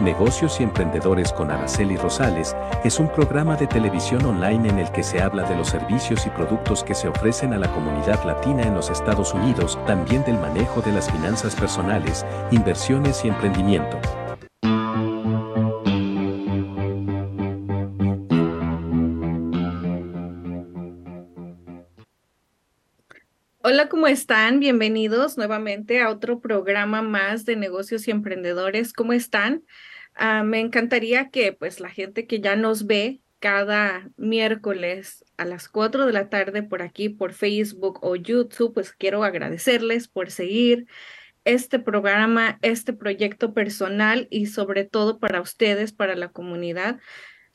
Negocios y Emprendedores con Araceli Rosales es un programa de televisión online en el que se habla de los servicios y productos que se ofrecen a la comunidad latina en los Estados Unidos, también del manejo de las finanzas personales, inversiones y emprendimiento. Hola, ¿cómo están? Bienvenidos nuevamente a otro programa más de negocios y emprendedores. ¿Cómo están? Ah, me encantaría que pues la gente que ya nos ve cada miércoles a las 4 de la tarde por aquí, por Facebook o YouTube, pues quiero agradecerles por seguir este programa, este proyecto personal y sobre todo para ustedes, para la comunidad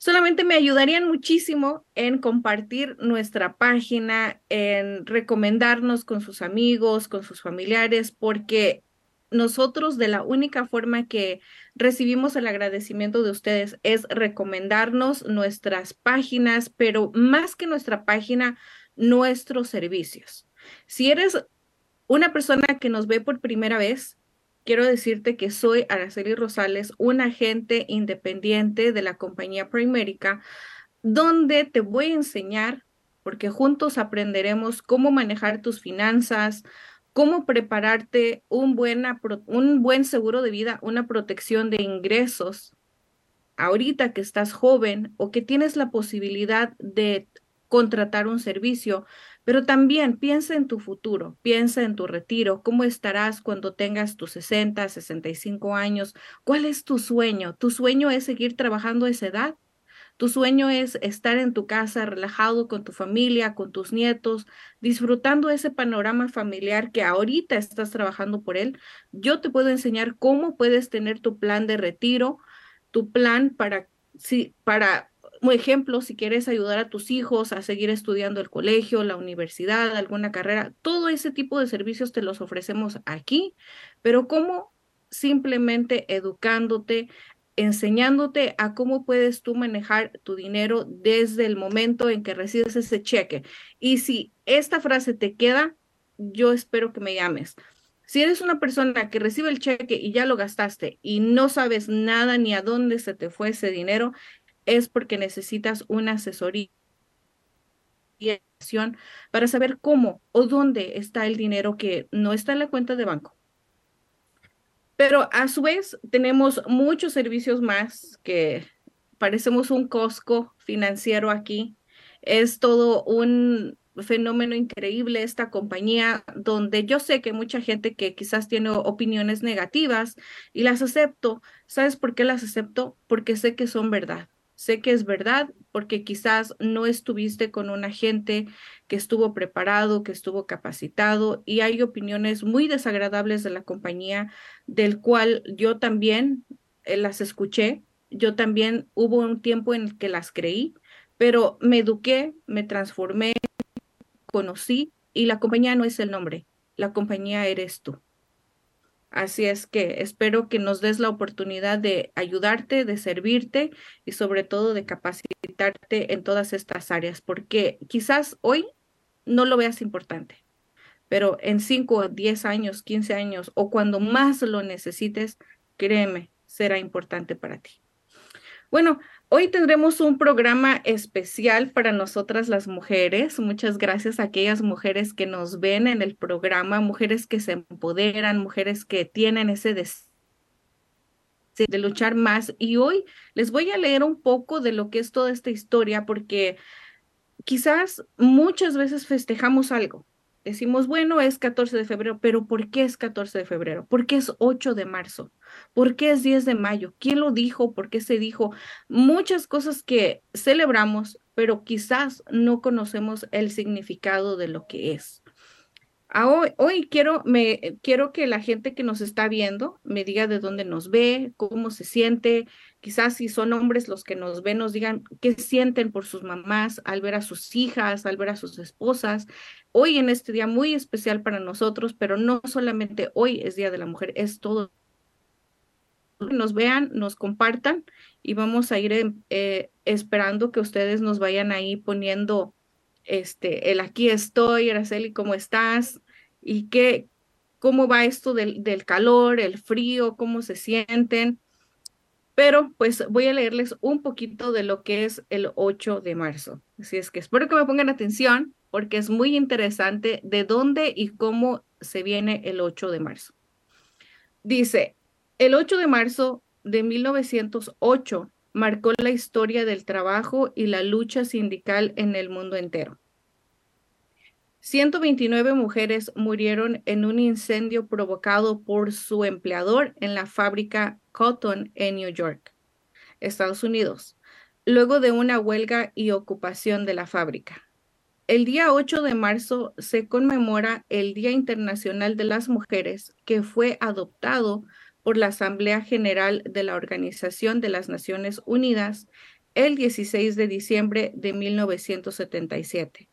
solamente me ayudarían muchísimo en compartir nuestra página, en recomendarnos con sus amigos, con sus familiares, porque nosotros de la única forma que recibimos el agradecimiento de ustedes es recomendarnos nuestras páginas, pero más que nuestra página, nuestros servicios. Si eres una persona que nos ve por primera vez, quiero decirte que soy Araceli Rosales, un agente independiente de la compañía Primerica, donde te voy a enseñar, porque juntos aprenderemos cómo manejar tus finanzas, cómo prepararte un, buena, un buen seguro de vida, una protección de ingresos. Ahorita que estás joven o que tienes la posibilidad de contratar un servicio, pero también piensa en tu futuro, piensa en tu retiro, cómo estarás cuando tengas tus 60, 65 años, cuál es tu sueño. ¿Tu sueño es seguir trabajando a esa edad? Tu sueño es estar en tu casa relajado con tu familia, con tus nietos, disfrutando ese panorama familiar que ahorita estás trabajando por él. Yo te puedo enseñar cómo puedes tener tu plan de retiro, tu plan para, sí, para como ejemplo, si quieres ayudar a tus hijos a seguir estudiando el colegio, la universidad, alguna carrera, todo ese tipo de servicios te los ofrecemos aquí, pero como simplemente educándote, enseñándote a cómo puedes tú manejar tu dinero desde el momento en que recibes ese cheque. Y si esta frase te queda, yo espero que me llames. Si eres una persona que recibe el cheque y ya lo gastaste y no sabes nada ni a dónde se te fue ese dinero, es porque necesitas una asesoría para saber cómo o dónde está el dinero que no está en la cuenta de banco. Pero a su vez tenemos muchos servicios más que parecemos un Costco financiero aquí. Es todo un fenómeno increíble esta compañía donde yo sé que mucha gente que quizás tiene opiniones negativas y las acepto. ¿Sabes por qué las acepto? Porque sé que son verdad. Sé que es verdad porque quizás no estuviste con un agente que estuvo preparado, que estuvo capacitado y hay opiniones muy desagradables de la compañía del cual yo también eh, las escuché. Yo también hubo un tiempo en el que las creí, pero me eduqué, me transformé, conocí y la compañía no es el nombre, la compañía eres tú. Así es que espero que nos des la oportunidad de ayudarte, de servirte y sobre todo de capacitarte en todas estas áreas, porque quizás hoy no lo veas importante, pero en 5, 10 años, 15 años o cuando más lo necesites, créeme, será importante para ti. Bueno, Hoy tendremos un programa especial para nosotras las mujeres. Muchas gracias a aquellas mujeres que nos ven en el programa, mujeres que se empoderan, mujeres que tienen ese deseo de luchar más. Y hoy les voy a leer un poco de lo que es toda esta historia, porque quizás muchas veces festejamos algo, decimos, bueno, es 14 de febrero, pero ¿por qué es 14 de febrero? ¿Por qué es 8 de marzo? ¿Por qué es 10 de mayo? ¿Quién lo dijo? ¿Por qué se dijo? Muchas cosas que celebramos, pero quizás no conocemos el significado de lo que es. Ah, hoy, quiero, me, quiero que la gente que nos está viendo me diga de dónde nos ve, cómo se siente, quizás si son hombres los que nos ven, nos digan qué sienten por sus mamás al ver a sus hijas, al ver a sus esposas. Hoy en este día muy especial para nosotros, pero no solamente hoy es Día de la Mujer, es todo. Nos vean, nos compartan y vamos a ir eh, esperando que ustedes nos vayan ahí poniendo este, el aquí estoy, Araceli, ¿cómo estás? ¿Y qué, cómo va esto del, del calor, el frío, cómo se sienten? Pero pues voy a leerles un poquito de lo que es el 8 de marzo. Así es que espero que me pongan atención porque es muy interesante de dónde y cómo se viene el 8 de marzo. Dice, el 8 de marzo de 1908 marcó la historia del trabajo y la lucha sindical en el mundo entero. 129 mujeres murieron en un incendio provocado por su empleador en la fábrica Cotton en New York, Estados Unidos, luego de una huelga y ocupación de la fábrica. El día 8 de marzo se conmemora el Día Internacional de las Mujeres, que fue adoptado por la Asamblea General de la Organización de las Naciones Unidas el 16 de diciembre de 1977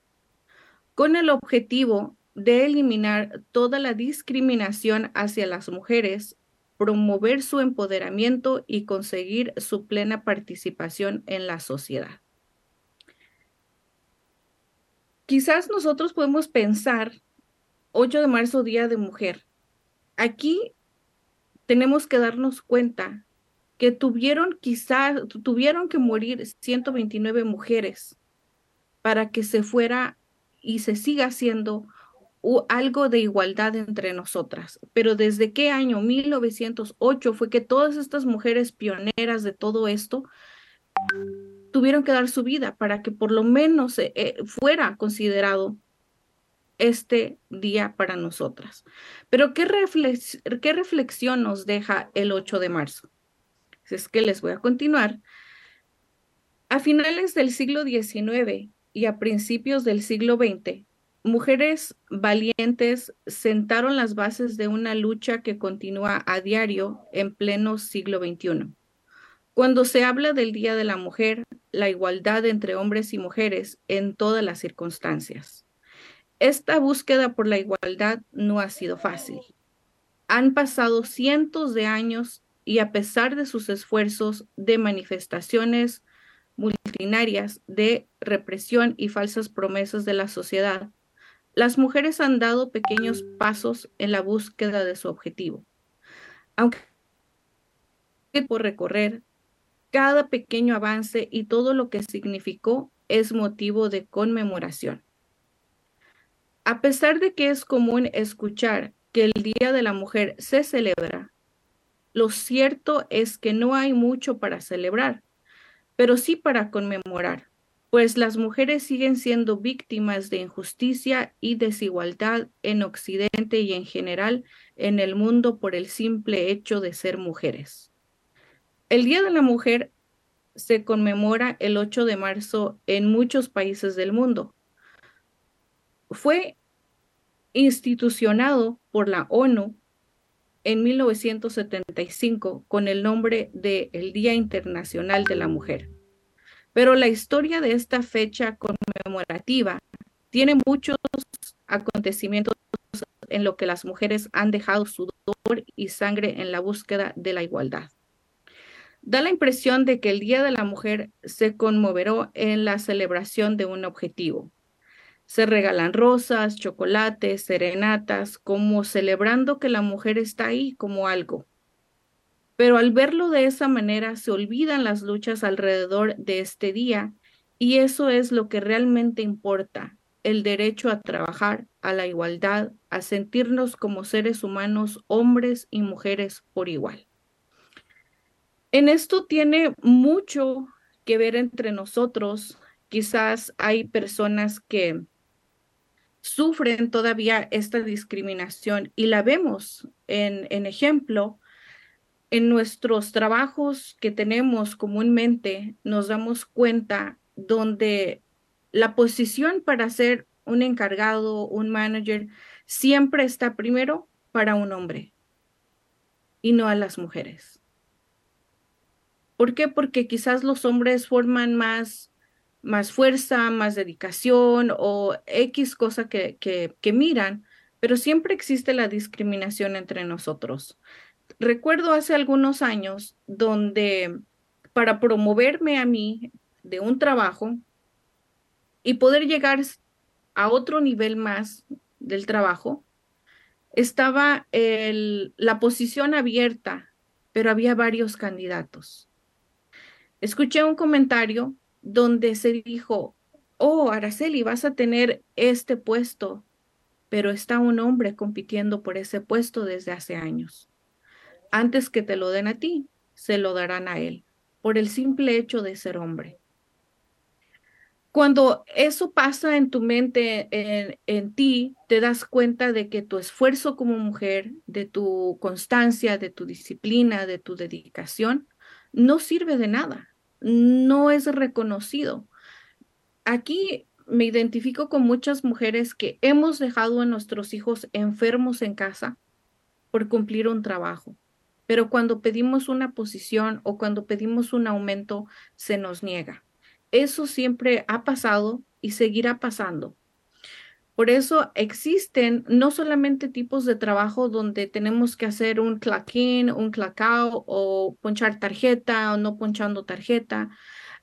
con el objetivo de eliminar toda la discriminación hacia las mujeres, promover su empoderamiento y conseguir su plena participación en la sociedad. Quizás nosotros podemos pensar 8 de marzo, Día de Mujer. Aquí tenemos que darnos cuenta que tuvieron quizás, tuvieron que morir 129 mujeres para que se fuera y se siga haciendo algo de igualdad entre nosotras. Pero desde qué año, 1908, fue que todas estas mujeres pioneras de todo esto tuvieron que dar su vida para que por lo menos eh, eh, fuera considerado este día para nosotras. Pero ¿qué, ¿qué reflexión nos deja el 8 de marzo? Es que les voy a continuar. A finales del siglo XIX, y a principios del siglo XX, mujeres valientes sentaron las bases de una lucha que continúa a diario en pleno siglo XXI. Cuando se habla del Día de la Mujer, la igualdad entre hombres y mujeres en todas las circunstancias. Esta búsqueda por la igualdad no ha sido fácil. Han pasado cientos de años y a pesar de sus esfuerzos de manifestaciones, multitudinarias de represión y falsas promesas de la sociedad, las mujeres han dado pequeños pasos en la búsqueda de su objetivo. Aunque por recorrer, cada pequeño avance y todo lo que significó es motivo de conmemoración. A pesar de que es común escuchar que el Día de la Mujer se celebra, lo cierto es que no hay mucho para celebrar pero sí para conmemorar, pues las mujeres siguen siendo víctimas de injusticia y desigualdad en Occidente y en general en el mundo por el simple hecho de ser mujeres. El Día de la Mujer se conmemora el 8 de marzo en muchos países del mundo. Fue institucionado por la ONU en 1975 con el nombre de el Día Internacional de la Mujer. Pero la historia de esta fecha conmemorativa tiene muchos acontecimientos en lo que las mujeres han dejado sudor y sangre en la búsqueda de la igualdad. Da la impresión de que el Día de la Mujer se conmoveró en la celebración de un objetivo, se regalan rosas, chocolates, serenatas, como celebrando que la mujer está ahí como algo. Pero al verlo de esa manera se olvidan las luchas alrededor de este día y eso es lo que realmente importa, el derecho a trabajar, a la igualdad, a sentirnos como seres humanos, hombres y mujeres por igual. En esto tiene mucho que ver entre nosotros. Quizás hay personas que sufren todavía esta discriminación y la vemos en, en ejemplo en nuestros trabajos que tenemos comúnmente, nos damos cuenta donde la posición para ser un encargado, un manager, siempre está primero para un hombre y no a las mujeres. ¿Por qué? Porque quizás los hombres forman más más fuerza, más dedicación o X cosa que, que, miran, pero siempre existe la discriminación entre nosotros. Recuerdo hace algunos años donde para promoverme a mí de un trabajo y poder llegar a otro nivel más del trabajo, estaba el, la posición abierta, pero había varios candidatos. escuché un comentario donde se dijo, oh, Araceli, vas a tener este puesto, pero está un hombre compitiendo por ese puesto desde hace años. Antes que te lo den a ti, se lo darán a él, por el simple hecho de ser hombre. Cuando eso pasa en tu mente, en, en, ti, te das cuenta de que tu esfuerzo como mujer, de tu constancia, de tu disciplina, de tu dedicación, no sirve de nada, no es reconocido. Aquí me identifico con muchas mujeres que hemos dejado a nuestros hijos enfermos en casa por cumplir un trabajo, pero cuando pedimos una posición o cuando pedimos un aumento, se nos niega. Eso siempre ha pasado y seguirá pasando. Por eso existen no solamente tipos de trabajo donde tenemos que hacer un claquín, un clacao o ponchar tarjeta o no ponchando tarjeta.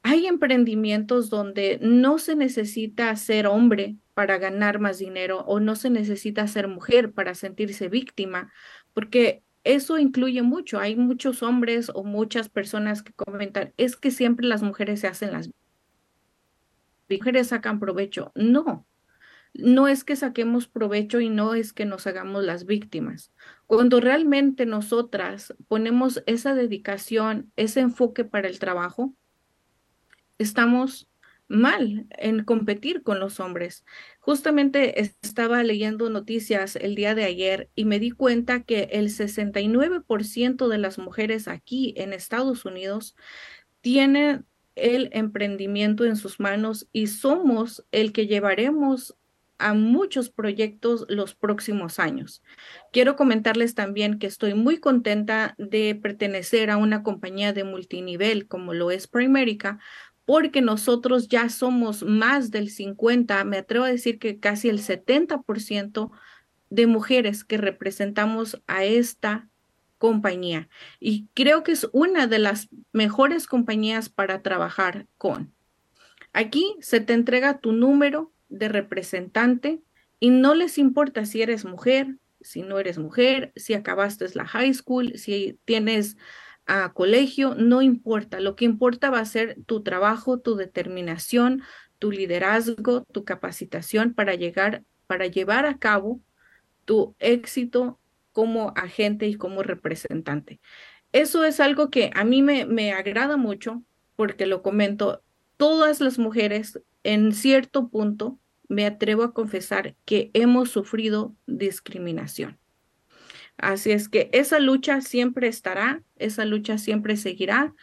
Hay emprendimientos donde no se necesita ser hombre para ganar más dinero o no se necesita ser mujer para sentirse víctima, porque eso incluye mucho. Hay muchos hombres o muchas personas que comentan, es que siempre las mujeres se hacen las mujeres sacan provecho. No, no es que saquemos provecho y no es que nos hagamos las víctimas. Cuando realmente nosotras ponemos esa dedicación, ese enfoque para el trabajo, estamos mal en competir con los hombres. Justamente estaba leyendo noticias el día de ayer y me di cuenta que el 69% de las mujeres aquí en Estados Unidos tienen el emprendimiento en sus manos y somos el que llevaremos a muchos proyectos los próximos años. Quiero comentarles también que estoy muy contenta de pertenecer a una compañía de multinivel como lo es Primerica, porque nosotros ya somos más del 50, me atrevo a decir que casi el 70% de mujeres que representamos a esta compañía. Y creo que es una de las mejores compañías para trabajar con. Aquí se te entrega tu número de representante y no les importa si eres mujer, si no eres mujer, si acabaste la high school, si tienes a colegio, no importa. Lo que importa va a ser tu trabajo, tu determinación, tu liderazgo, tu capacitación para llegar, para llevar a cabo tu éxito como agente y como representante. Eso es algo que a mí me, me agrada mucho porque lo comento, todas las mujeres en cierto punto, me atrevo a confesar que hemos sufrido discriminación. Así es que esa lucha siempre estará, esa lucha siempre seguirá,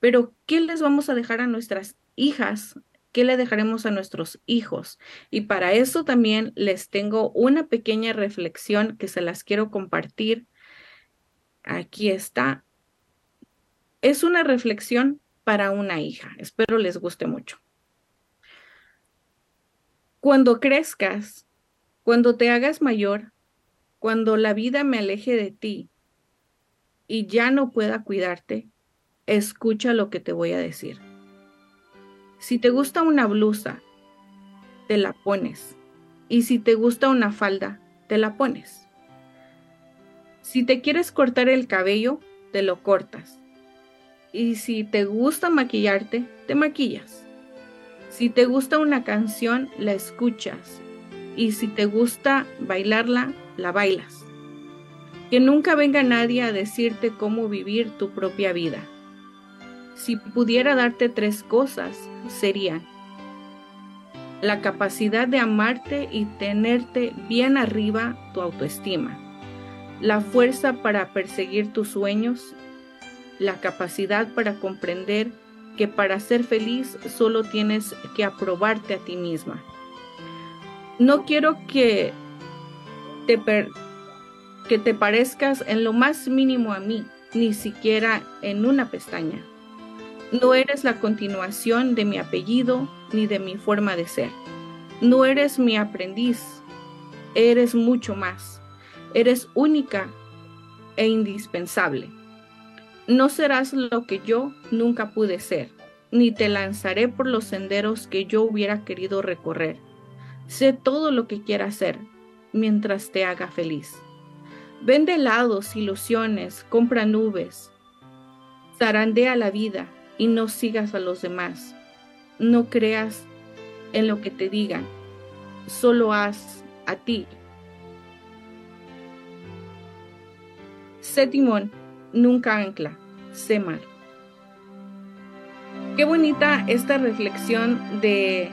pero ¿qué les vamos a dejar a nuestras hijas? ¿Qué le dejaremos a nuestros hijos? Y para eso también les tengo una pequeña reflexión que se las quiero compartir. Aquí está. Es una reflexión para una hija. Espero les guste mucho. Cuando crezcas, cuando te hagas mayor, cuando la vida me aleje de ti y ya no pueda cuidarte, escucha lo que te voy a decir. Si te gusta una blusa, te la pones. Y si te gusta una falda, te la pones. Si te quieres cortar el cabello, te lo cortas. Y si te gusta maquillarte, te maquillas. Si te gusta una canción, la escuchas. Y si te gusta bailarla, la bailas. Que nunca venga nadie a decirte cómo vivir tu propia vida. Si pudiera darte tres cosas, serían la capacidad de amarte y tenerte bien arriba tu autoestima, la fuerza para perseguir tus sueños, la capacidad para comprender que para ser feliz solo tienes que aprobarte a ti misma. No quiero que te, que te parezcas en lo más mínimo a mí, ni siquiera en una pestaña. No eres la continuación de mi apellido ni de mi forma de ser. No eres mi aprendiz, eres mucho más. Eres única e indispensable. No serás lo que yo nunca pude ser, ni te lanzaré por los senderos que yo hubiera querido recorrer. Sé todo lo que quiera hacer mientras te haga feliz. Vende helados, ilusiones, compra nubes, zarandea la vida y no sigas a los demás. No creas en lo que te digan, solo haz a ti. Sé timón, nunca ancla, sé mar. Qué bonita esta reflexión de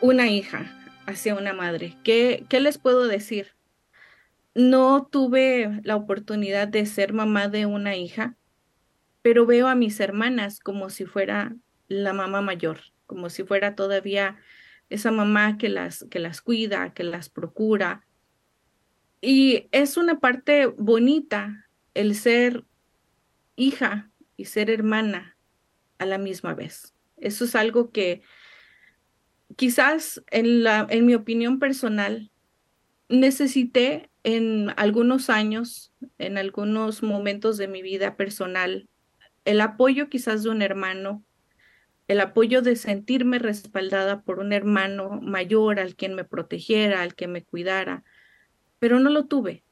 una hija hacia una madre. ¿Qué, qué les puedo decir? No tuve la oportunidad de ser mamá de una hija, pero veo a mis hermanas como si fuera la mamá mayor, como si fuera todavía esa mamá que las, que las cuida, que las procura. Y es una parte bonita el ser hija y ser hermana a la misma vez. Eso es algo que quizás en, la, en mi opinión personal necesité en algunos años, en algunos momentos de mi vida personal, el apoyo quizás de un hermano, el apoyo de sentirme respaldada por un hermano mayor al quien me protegiera, al que me cuidara, pero no lo tuve.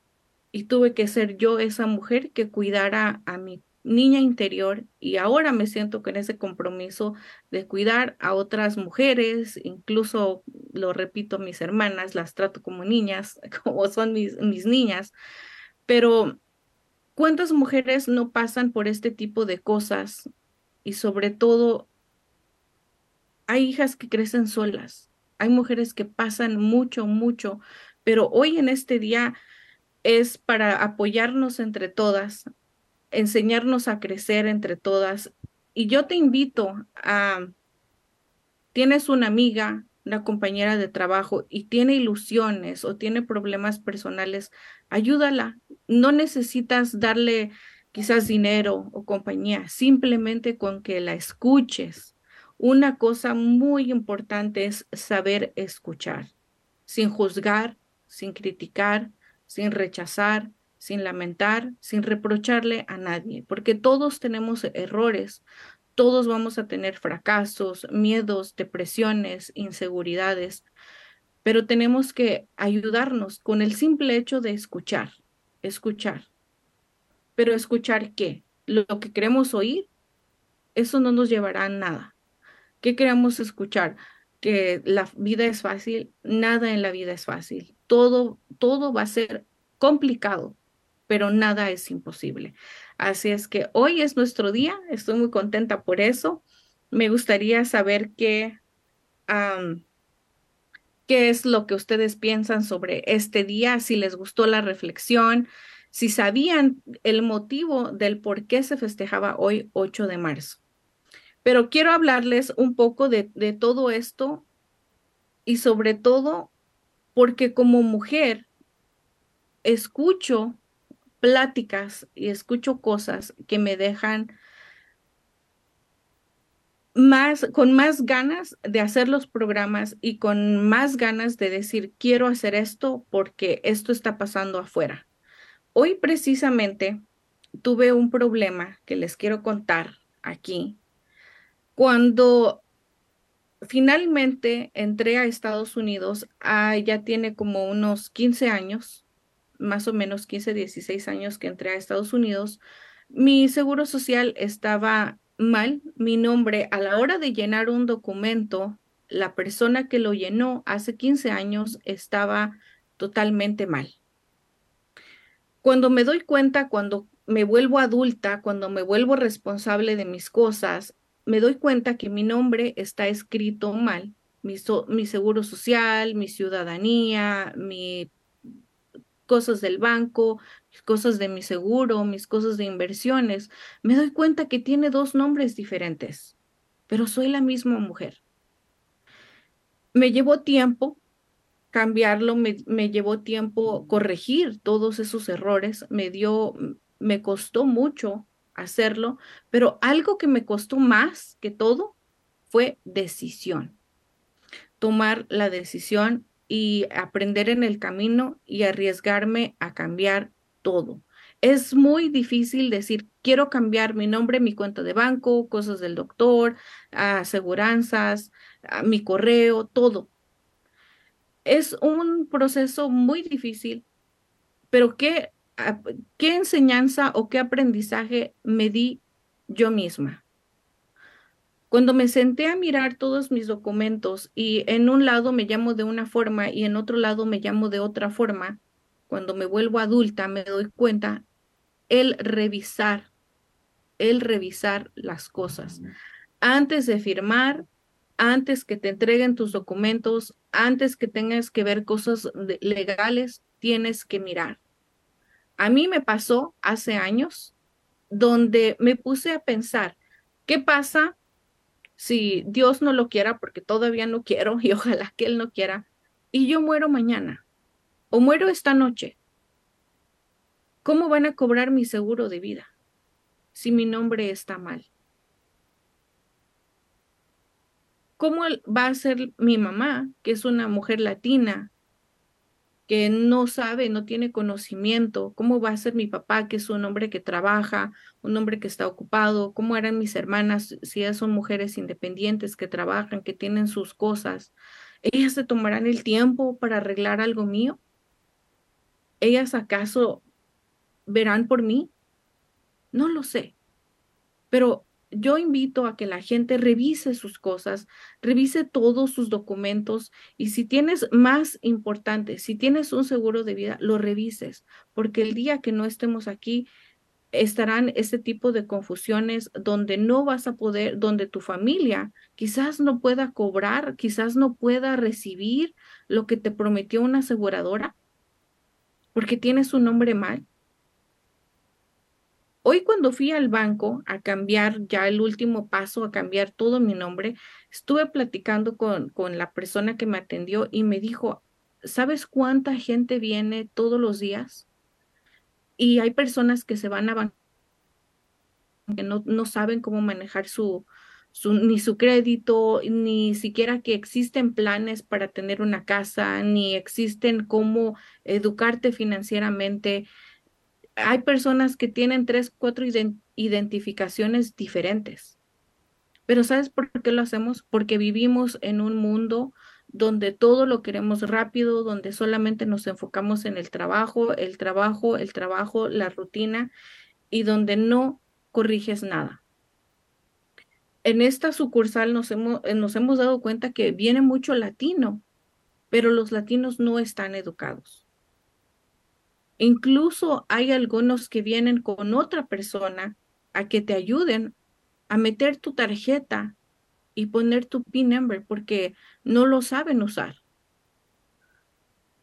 Y tuve que ser yo esa mujer que cuidara a mi niña interior y ahora me siento con ese compromiso de cuidar a otras mujeres, incluso lo repito, mis hermanas las trato como niñas, como son mis, mis niñas, pero ¿Cuántas mujeres no pasan por este tipo de cosas? Y sobre todo, hay hijas que crecen solas, hay mujeres que pasan mucho, mucho, pero hoy en este día es para apoyarnos entre todas, enseñarnos a crecer entre todas. Y yo te invito a, tienes una amiga, una compañera de trabajo y tiene ilusiones o tiene problemas personales, ayúdala. No necesitas darle quizás dinero o compañía, simplemente con que la escuches. Una cosa muy importante es saber escuchar, sin juzgar, sin criticar, sin rechazar, sin lamentar, sin reprocharle a nadie, porque todos tenemos errores, todos vamos a tener fracasos, miedos, depresiones, inseguridades, pero tenemos que ayudarnos con el simple hecho de escuchar, escuchar. Pero escuchar qué? Lo que queremos oír, eso no nos llevará a nada. ¿Qué queremos escuchar? Que la vida es fácil, nada en la vida es fácil. Todo, todo va a ser complicado, pero nada es imposible. Así es que hoy es nuestro día, estoy muy contenta por eso. Me gustaría saber qué, qué es lo que ustedes piensan sobre este día, si les gustó la reflexión, si sabían el motivo del por qué se festejaba hoy 8 de marzo. Pero quiero hablarles un poco de, de todo esto y sobre todo porque como mujer escucho pláticas y escucho cosas que me dejan más, con más ganas de hacer los programas y con más ganas de decir, quiero hacer esto porque esto está pasando afuera. Hoy precisamente tuve un problema que les quiero contar aquí. Cuando finalmente entré a Estados Unidos, ah, ya tiene como unos 15 años, más o menos 15, 16 años que entré a Estados Unidos, mi seguro social estaba mal. Mi nombre, a la hora de llenar un documento, la persona que lo llenó hace 15 años estaba totalmente mal. Cuando me doy cuenta, cuando me vuelvo adulta, cuando me vuelvo responsable de mis cosas, me doy cuenta que mi nombre está escrito mal. Mi, mi seguro social, mi ciudadanía, mi cosas del banco, mis cosas de mi seguro, mis cosas de inversiones, me doy cuenta que tiene dos nombres diferentes, pero soy la misma mujer. Me llevó tiempo cambiarlo, me, me llevó tiempo corregir todos esos errores, me dio, me costó mucho hacerlo, pero algo que me costó más que todo fue decisión. Tomar la decisión y aprender en el camino y arriesgarme a cambiar todo. Es muy difícil decir, quiero cambiar mi nombre, mi cuenta de banco, cosas del doctor, aseguranzas, mi correo, todo. Es un proceso muy difícil, pero ¿qué, qué enseñanza o qué aprendizaje me di yo misma. Cuando me senté a mirar todos mis documentos y en un lado me llamo de una forma y en otro lado me llamo de otra forma, cuando me vuelvo adulta me doy cuenta el revisar, el revisar las cosas. Antes de firmar, antes que te entreguen tus documentos, antes que tengas que ver cosas legales, tienes que mirar. A mí me pasó hace años donde me puse a pensar, ¿qué pasa si Dios no lo quiera, porque todavía no quiero y ojalá que Él no quiera, y yo muero mañana o muero esta noche? ¿Cómo van a cobrar mi seguro de vida si mi nombre está mal? ¿Cómo va a ser mi mamá, que es una mujer latina, que no sabe, no tiene conocimiento? ¿Cómo va a ser mi papá, que es un hombre que trabaja, un hombre que está ocupado? ¿Cómo eran mis hermanas si ellas son mujeres independientes que trabajan, que tienen sus cosas? ¿Ellas se tomarán el tiempo para arreglar algo mío? ¿Ellas acaso verán por mí? No lo sé. Pero yo invito a que la gente revise sus cosas, revise todos sus documentos y si tienes más importante, si tienes un seguro de vida, lo revises, porque el día que no estemos aquí estarán ese tipo de confusiones donde no vas a poder, donde tu familia quizás no pueda cobrar, quizás no pueda recibir lo que te prometió una aseguradora porque tienes un nombre mal Hoy cuando fui al banco a cambiar ya el último paso, a cambiar todo mi nombre, estuve platicando con, con la persona que me atendió y me dijo, ¿sabes cuánta gente viene todos los días? Y hay personas que se van a banco que no, no saben cómo manejar su, su, ni su crédito, ni siquiera que existen planes para tener una casa, ni existen cómo educarte financieramente hay personas que tienen tres, cuatro identificaciones diferentes. Pero ¿sabes por qué lo hacemos? Porque vivimos en un mundo donde todo lo queremos rápido, donde solamente nos enfocamos en el trabajo, el trabajo, el trabajo, la rutina y donde no corriges nada. En esta sucursal nos hemos, nos hemos dado cuenta que viene mucho latino, pero los latinos no están educados. Incluso hay algunos que vienen con otra persona a que te ayuden a meter tu tarjeta y poner tu PIN number porque no lo saben usar.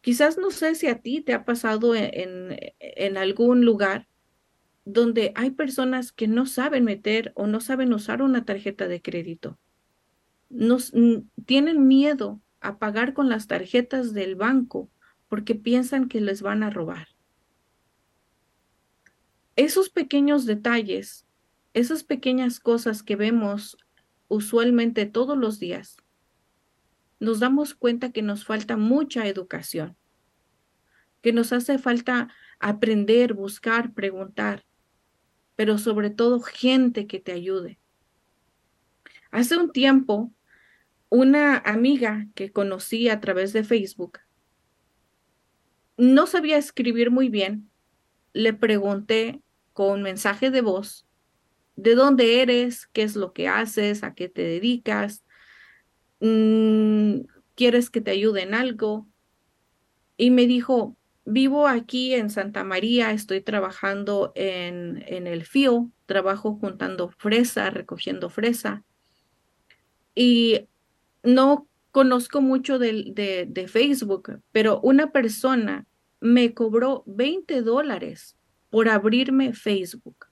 Quizás no sé si a ti te ha pasado en, en, algún lugar donde hay personas que no saben meter o no saben usar una tarjeta de crédito. Tienen miedo a pagar con las tarjetas del banco porque piensan que les van a robar esos pequeños detalles, esas pequeñas cosas que vemos usualmente todos los días, nos damos cuenta que nos falta mucha educación, que nos hace falta aprender, buscar, preguntar, pero sobre todo gente que te ayude. Hace un tiempo, una amiga que conocí a través de Facebook no sabía escribir muy bien, le pregunté con mensaje de voz de dónde eres, qué es lo que haces, a qué te dedicas, mm, quieres que te ayude en algo. Y me dijo, vivo aquí en Santa María, estoy trabajando en, en el FIO, trabajo juntando fresa, recogiendo fresa. Y no conozco mucho de, de, de Facebook, pero una persona me cobró 20 dólares por abrirme Facebook.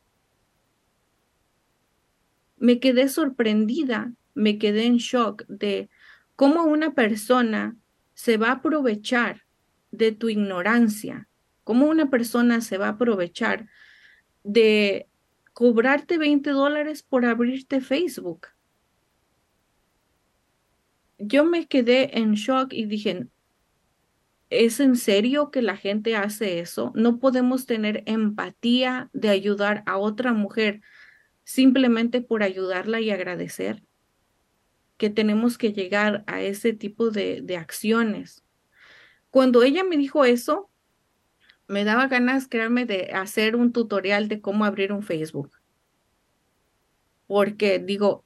Me quedé sorprendida, me quedé en shock de cómo una persona se va a aprovechar de tu ignorancia, cómo una persona se va a aprovechar de cobrarte 20 dólares por abrirte Facebook. Yo me quedé en shock y dije, ¿Es en serio que la gente hace eso? No podemos tener empatía de ayudar a otra mujer simplemente por ayudarla y agradecer. Que tenemos que llegar a ese tipo de, acciones. Cuando ella me dijo eso, me daba ganas, créanme, de hacer un tutorial de cómo abrir un Facebook. porque digo,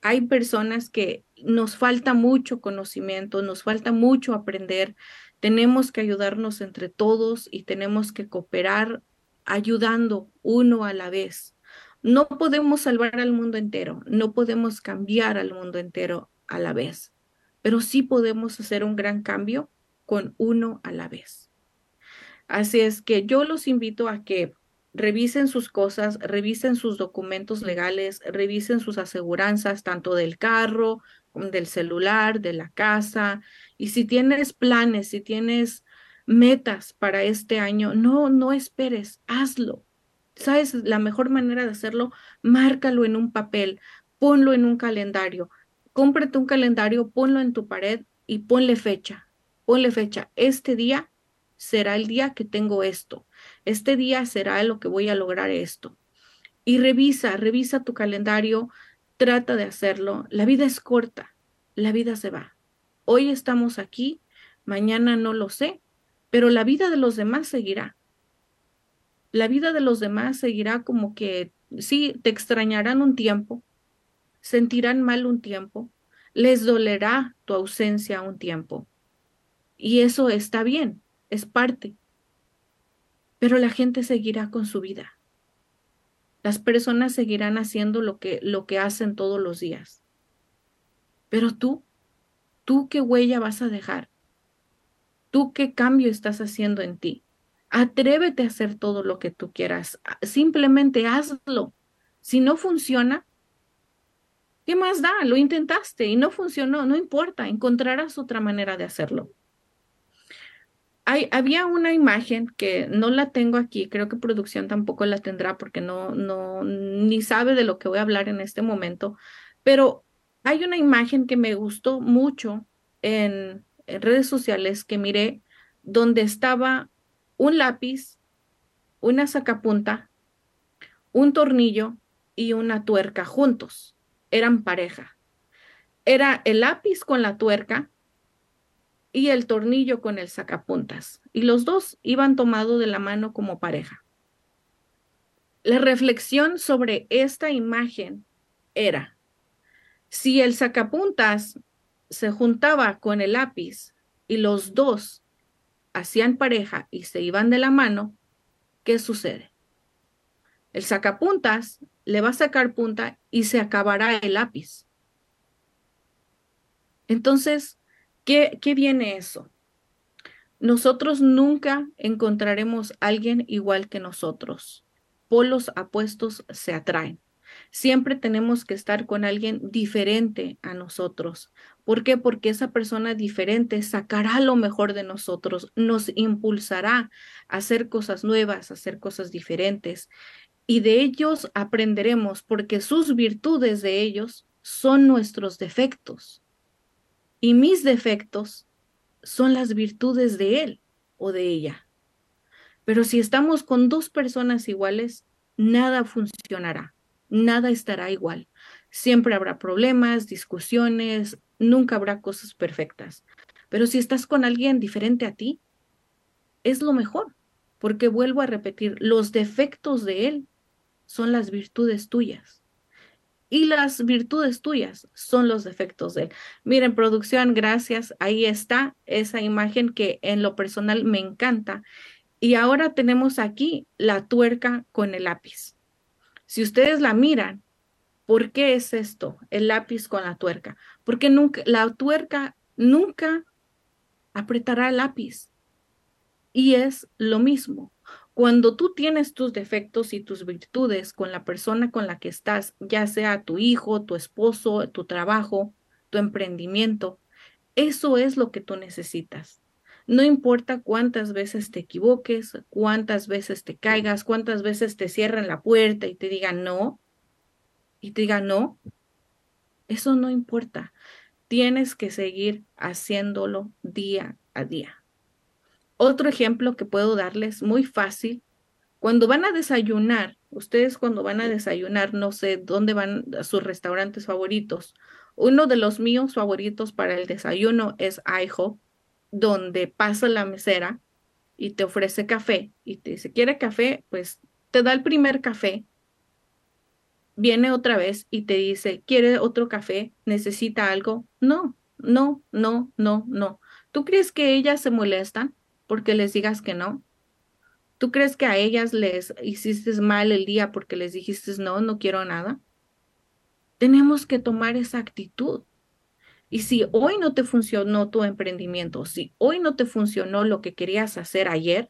hay personas que nos falta mucho conocimiento, nos falta mucho aprender, tenemos que ayudarnos entre todos y tenemos que cooperar ayudando uno a la vez. No podemos salvar al mundo entero, no podemos cambiar al mundo entero a la vez, pero sí podemos hacer un gran cambio con uno a la vez. Así es que yo los invito a que revisen sus cosas, revisen sus documentos legales, revisen sus aseguranzas, tanto del carro, del celular, de la casa. Y si tienes planes, si tienes metas para este año, no, no esperes, hazlo. ¿Sabes? La mejor manera de hacerlo, márcalo en un papel, ponlo en un calendario, cómprate un calendario, ponlo en tu pared y ponle fecha, ponle fecha. Este día será el día que tengo esto. Este día será lo que voy a lograr esto. Y revisa, revisa tu calendario, trata de hacerlo. La vida es corta, la vida se va. Hoy estamos aquí, mañana no lo sé, pero la vida de los demás seguirá. La vida de los demás seguirá como que, sí, te extrañarán un tiempo, sentirán mal un tiempo, les dolerá tu ausencia un tiempo. Y eso está bien, es parte. Pero la gente seguirá con su vida. Las personas seguirán haciendo lo que, lo que hacen todos los días. Pero tú, tú qué huella vas a dejar? ¿Tú qué cambio estás haciendo en ti? Atrévete a hacer todo lo que tú quieras. Simplemente hazlo. Si no funciona, ¿qué más da? Lo intentaste y no funcionó, no importa, encontrarás otra manera de hacerlo había una imagen que no la tengo aquí, creo que producción tampoco la tendrá porque no, no, ni sabe de lo que voy a hablar en este momento, pero hay una imagen que me gustó mucho en, en redes sociales que miré donde estaba un lápiz, una sacapunta, un tornillo y una tuerca juntos. Eran pareja. Era el lápiz con la tuerca y el tornillo con el sacapuntas, y los dos iban tomados de la mano como pareja. La reflexión sobre esta imagen era, si el sacapuntas se juntaba con el lápiz y los dos hacían pareja y se iban de la mano, ¿qué sucede? El sacapuntas le va a sacar punta y se acabará el lápiz. Entonces, ¿Qué, viene eso? Nosotros nunca encontraremos a alguien igual que nosotros. Polos apuestos se atraen. Siempre tenemos que estar con alguien diferente a nosotros. ¿Por qué? Porque esa persona diferente sacará lo mejor de nosotros, nos impulsará a hacer cosas nuevas, a hacer cosas diferentes. Y de ellos aprenderemos porque sus virtudes de ellos son nuestros defectos y mis defectos son las virtudes de él o de ella. Pero si estamos con dos personas iguales, nada funcionará, nada estará igual. Siempre habrá problemas, discusiones, nunca habrá cosas perfectas. Pero si estás con alguien diferente a ti, es lo mejor, porque vuelvo a repetir, los defectos de él son las virtudes tuyas y las virtudes tuyas son los defectos de él. Miren, producción, gracias. Ahí está esa imagen que en lo personal me encanta. Y ahora tenemos aquí la tuerca con el lápiz. Si ustedes la miran, ¿por qué es esto? El lápiz con la tuerca. Porque nunca, la tuerca nunca apretará el lápiz. Y es lo mismo. Cuando tú tienes tus defectos y tus virtudes con la persona con la que estás, ya sea tu hijo, tu esposo, tu trabajo, tu emprendimiento, eso es lo que tú necesitas. No importa cuántas veces te equivoques, cuántas veces te caigas, cuántas veces te cierren la puerta y te digan no, y te digan no, eso no importa. Tienes que seguir haciéndolo día a día. Otro ejemplo que puedo darles muy fácil, cuando van a desayunar, ustedes cuando van a desayunar, no sé dónde van a sus restaurantes favoritos. Uno de los míos favoritos para el desayuno es IHOP, donde pasa la mesera y te ofrece café y te dice, ¿quiere café? Pues te da el primer café viene otra vez y te dice, ¿quiere otro café? ¿Necesita algo? No, no, no, no, no. ¿Tú crees que ellas se molestan porque les digas que no? ¿Tú crees que a ellas les hiciste mal el día porque les dijiste no, no quiero nada? Tenemos que tomar esa actitud. Y si hoy no te funcionó tu emprendimiento, si hoy no te funcionó lo que querías hacer ayer,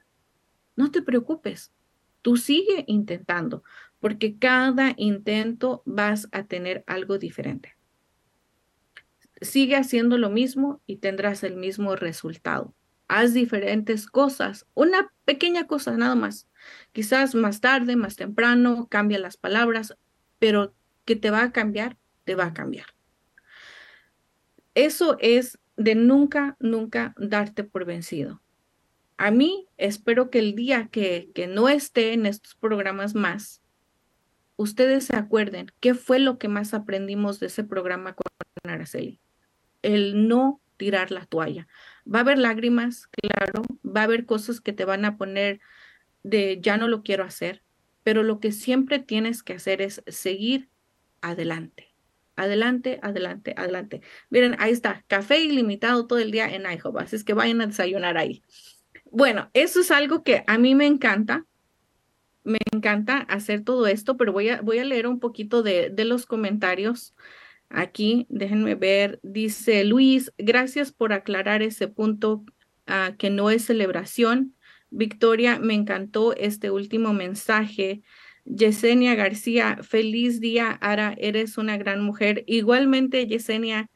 no te preocupes. Tú sigue intentando, porque cada intento vas a tener algo diferente. Sigue haciendo lo mismo y tendrás el mismo resultado. Haz diferentes cosas, una pequeña cosa nada más. Quizás más tarde, más temprano, cambia las palabras, pero que te va a cambiar, te va a cambiar. Eso es de nunca, nunca darte por vencido. A mí espero que el día que, que no esté en estos programas más, ustedes se acuerden qué fue lo que más aprendimos de ese programa con Araceli. El no tirar la toalla. Va a haber lágrimas, claro, va a haber cosas que te van a poner de ya no lo quiero hacer, pero lo que siempre tienes que hacer es seguir adelante. Adelante, adelante, adelante. Miren, ahí está, café ilimitado todo el día en IHOP, así es que vayan a desayunar ahí. Bueno, eso es algo que a mí me encanta. Me encanta hacer todo esto, pero voy a, voy a leer un poquito de, de los comentarios aquí. Déjenme ver. Dice Luis, gracias por aclarar ese punto ah, que no es celebración. Victoria, me encantó este último mensaje. Yesenia García, feliz día, Ara, eres una gran mujer. Igualmente, Yesenia.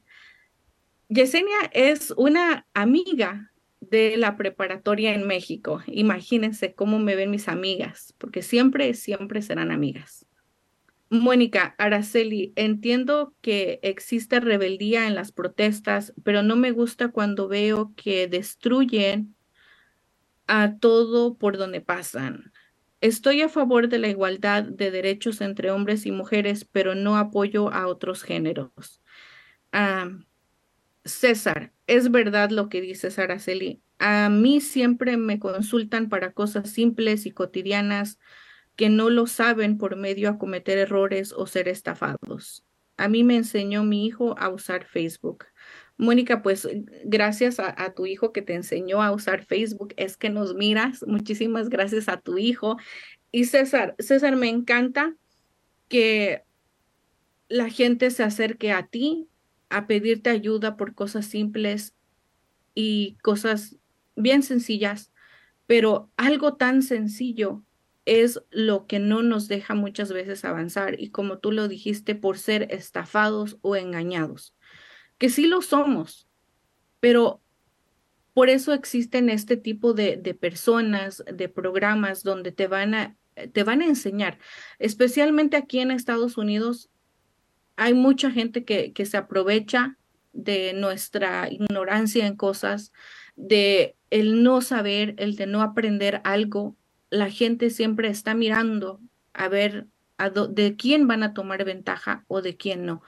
Yesenia es una amiga de la preparatoria en México. Imagínense cómo me ven mis amigas, porque siempre, siempre serán amigas. Mónica, Araceli, entiendo que existe rebeldía en las protestas, pero no me gusta cuando veo que destruyen a todo por donde pasan. Estoy a favor de la igualdad de derechos entre hombres y mujeres, pero no apoyo a otros géneros. Ah, César, es verdad lo que dice Araceli. A mí siempre me consultan para cosas simples y cotidianas que no lo saben por medio a cometer errores o ser estafados. A mí me enseñó mi hijo a usar Facebook. Mónica, pues gracias a, a, tu hijo que te enseñó a usar Facebook, es que nos miras. Muchísimas gracias a tu hijo. Y César, César, me encanta que la gente se acerque a ti a pedirte ayuda por cosas simples y cosas bien sencillas, pero algo tan sencillo es lo que no nos deja muchas veces avanzar y como tú lo dijiste, por ser estafados o engañados, que sí lo somos, pero por eso existen este tipo de, de personas, de programas donde te van a te van a enseñar, especialmente aquí en Estados Unidos, hay mucha gente que, que se aprovecha de nuestra ignorancia en cosas, de el no saber, el de no aprender algo. La gente siempre está mirando a ver de quién van a tomar ventaja o de quién no.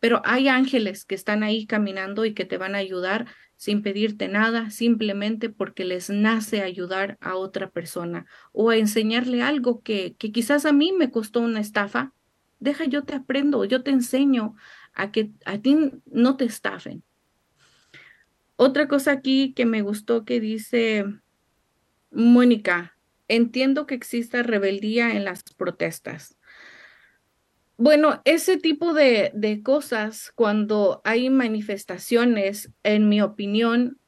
Pero hay ángeles que están ahí caminando y que te van a ayudar sin pedirte nada, simplemente porque les nace ayudar a otra persona o a enseñarle algo que, que quizás a mí me costó una estafa, deja yo te aprendo, yo te enseño a que a ti no te estafen. Otra cosa aquí que me gustó que dice Mónica, entiendo que exista rebeldía en las protestas. Bueno, ese tipo de, de cosas, cuando hay manifestaciones, en mi opinión,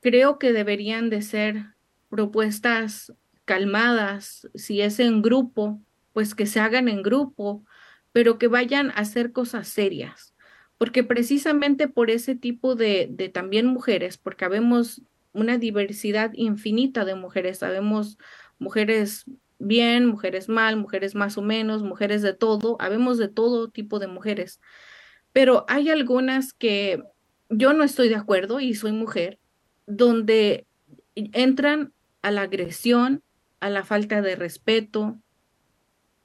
creo que deberían de ser propuestas calmadas, si es en grupo, pues que se hagan en grupo, pero que vayan a hacer cosas serias, porque precisamente por ese tipo de, de también mujeres, porque habemos una diversidad infinita de mujeres, sabemos mujeres bien, mujeres mal, mujeres más o menos, mujeres de todo, habemos de todo tipo de mujeres, pero hay algunas que yo no estoy de acuerdo y soy mujer, donde entran a la agresión, a la falta de respeto,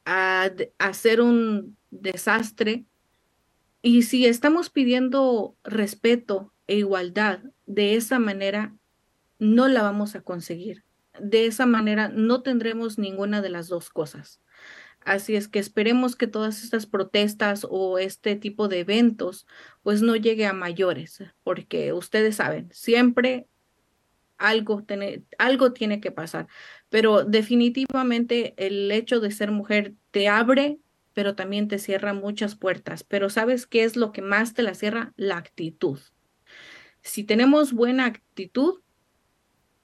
a, hacer un desastre. Y si estamos pidiendo respeto e igualdad de esa manera, no la vamos a conseguir. De esa manera no tendremos ninguna de las dos cosas. Así es que esperemos que todas estas protestas o este tipo de eventos pues no llegue a mayores, porque ustedes saben, siempre algo tiene, algo tiene que pasar, pero definitivamente el hecho de ser mujer te abre, pero también te cierra muchas puertas. Pero ¿sabes qué es lo que más te la cierra? La actitud. Si tenemos buena actitud,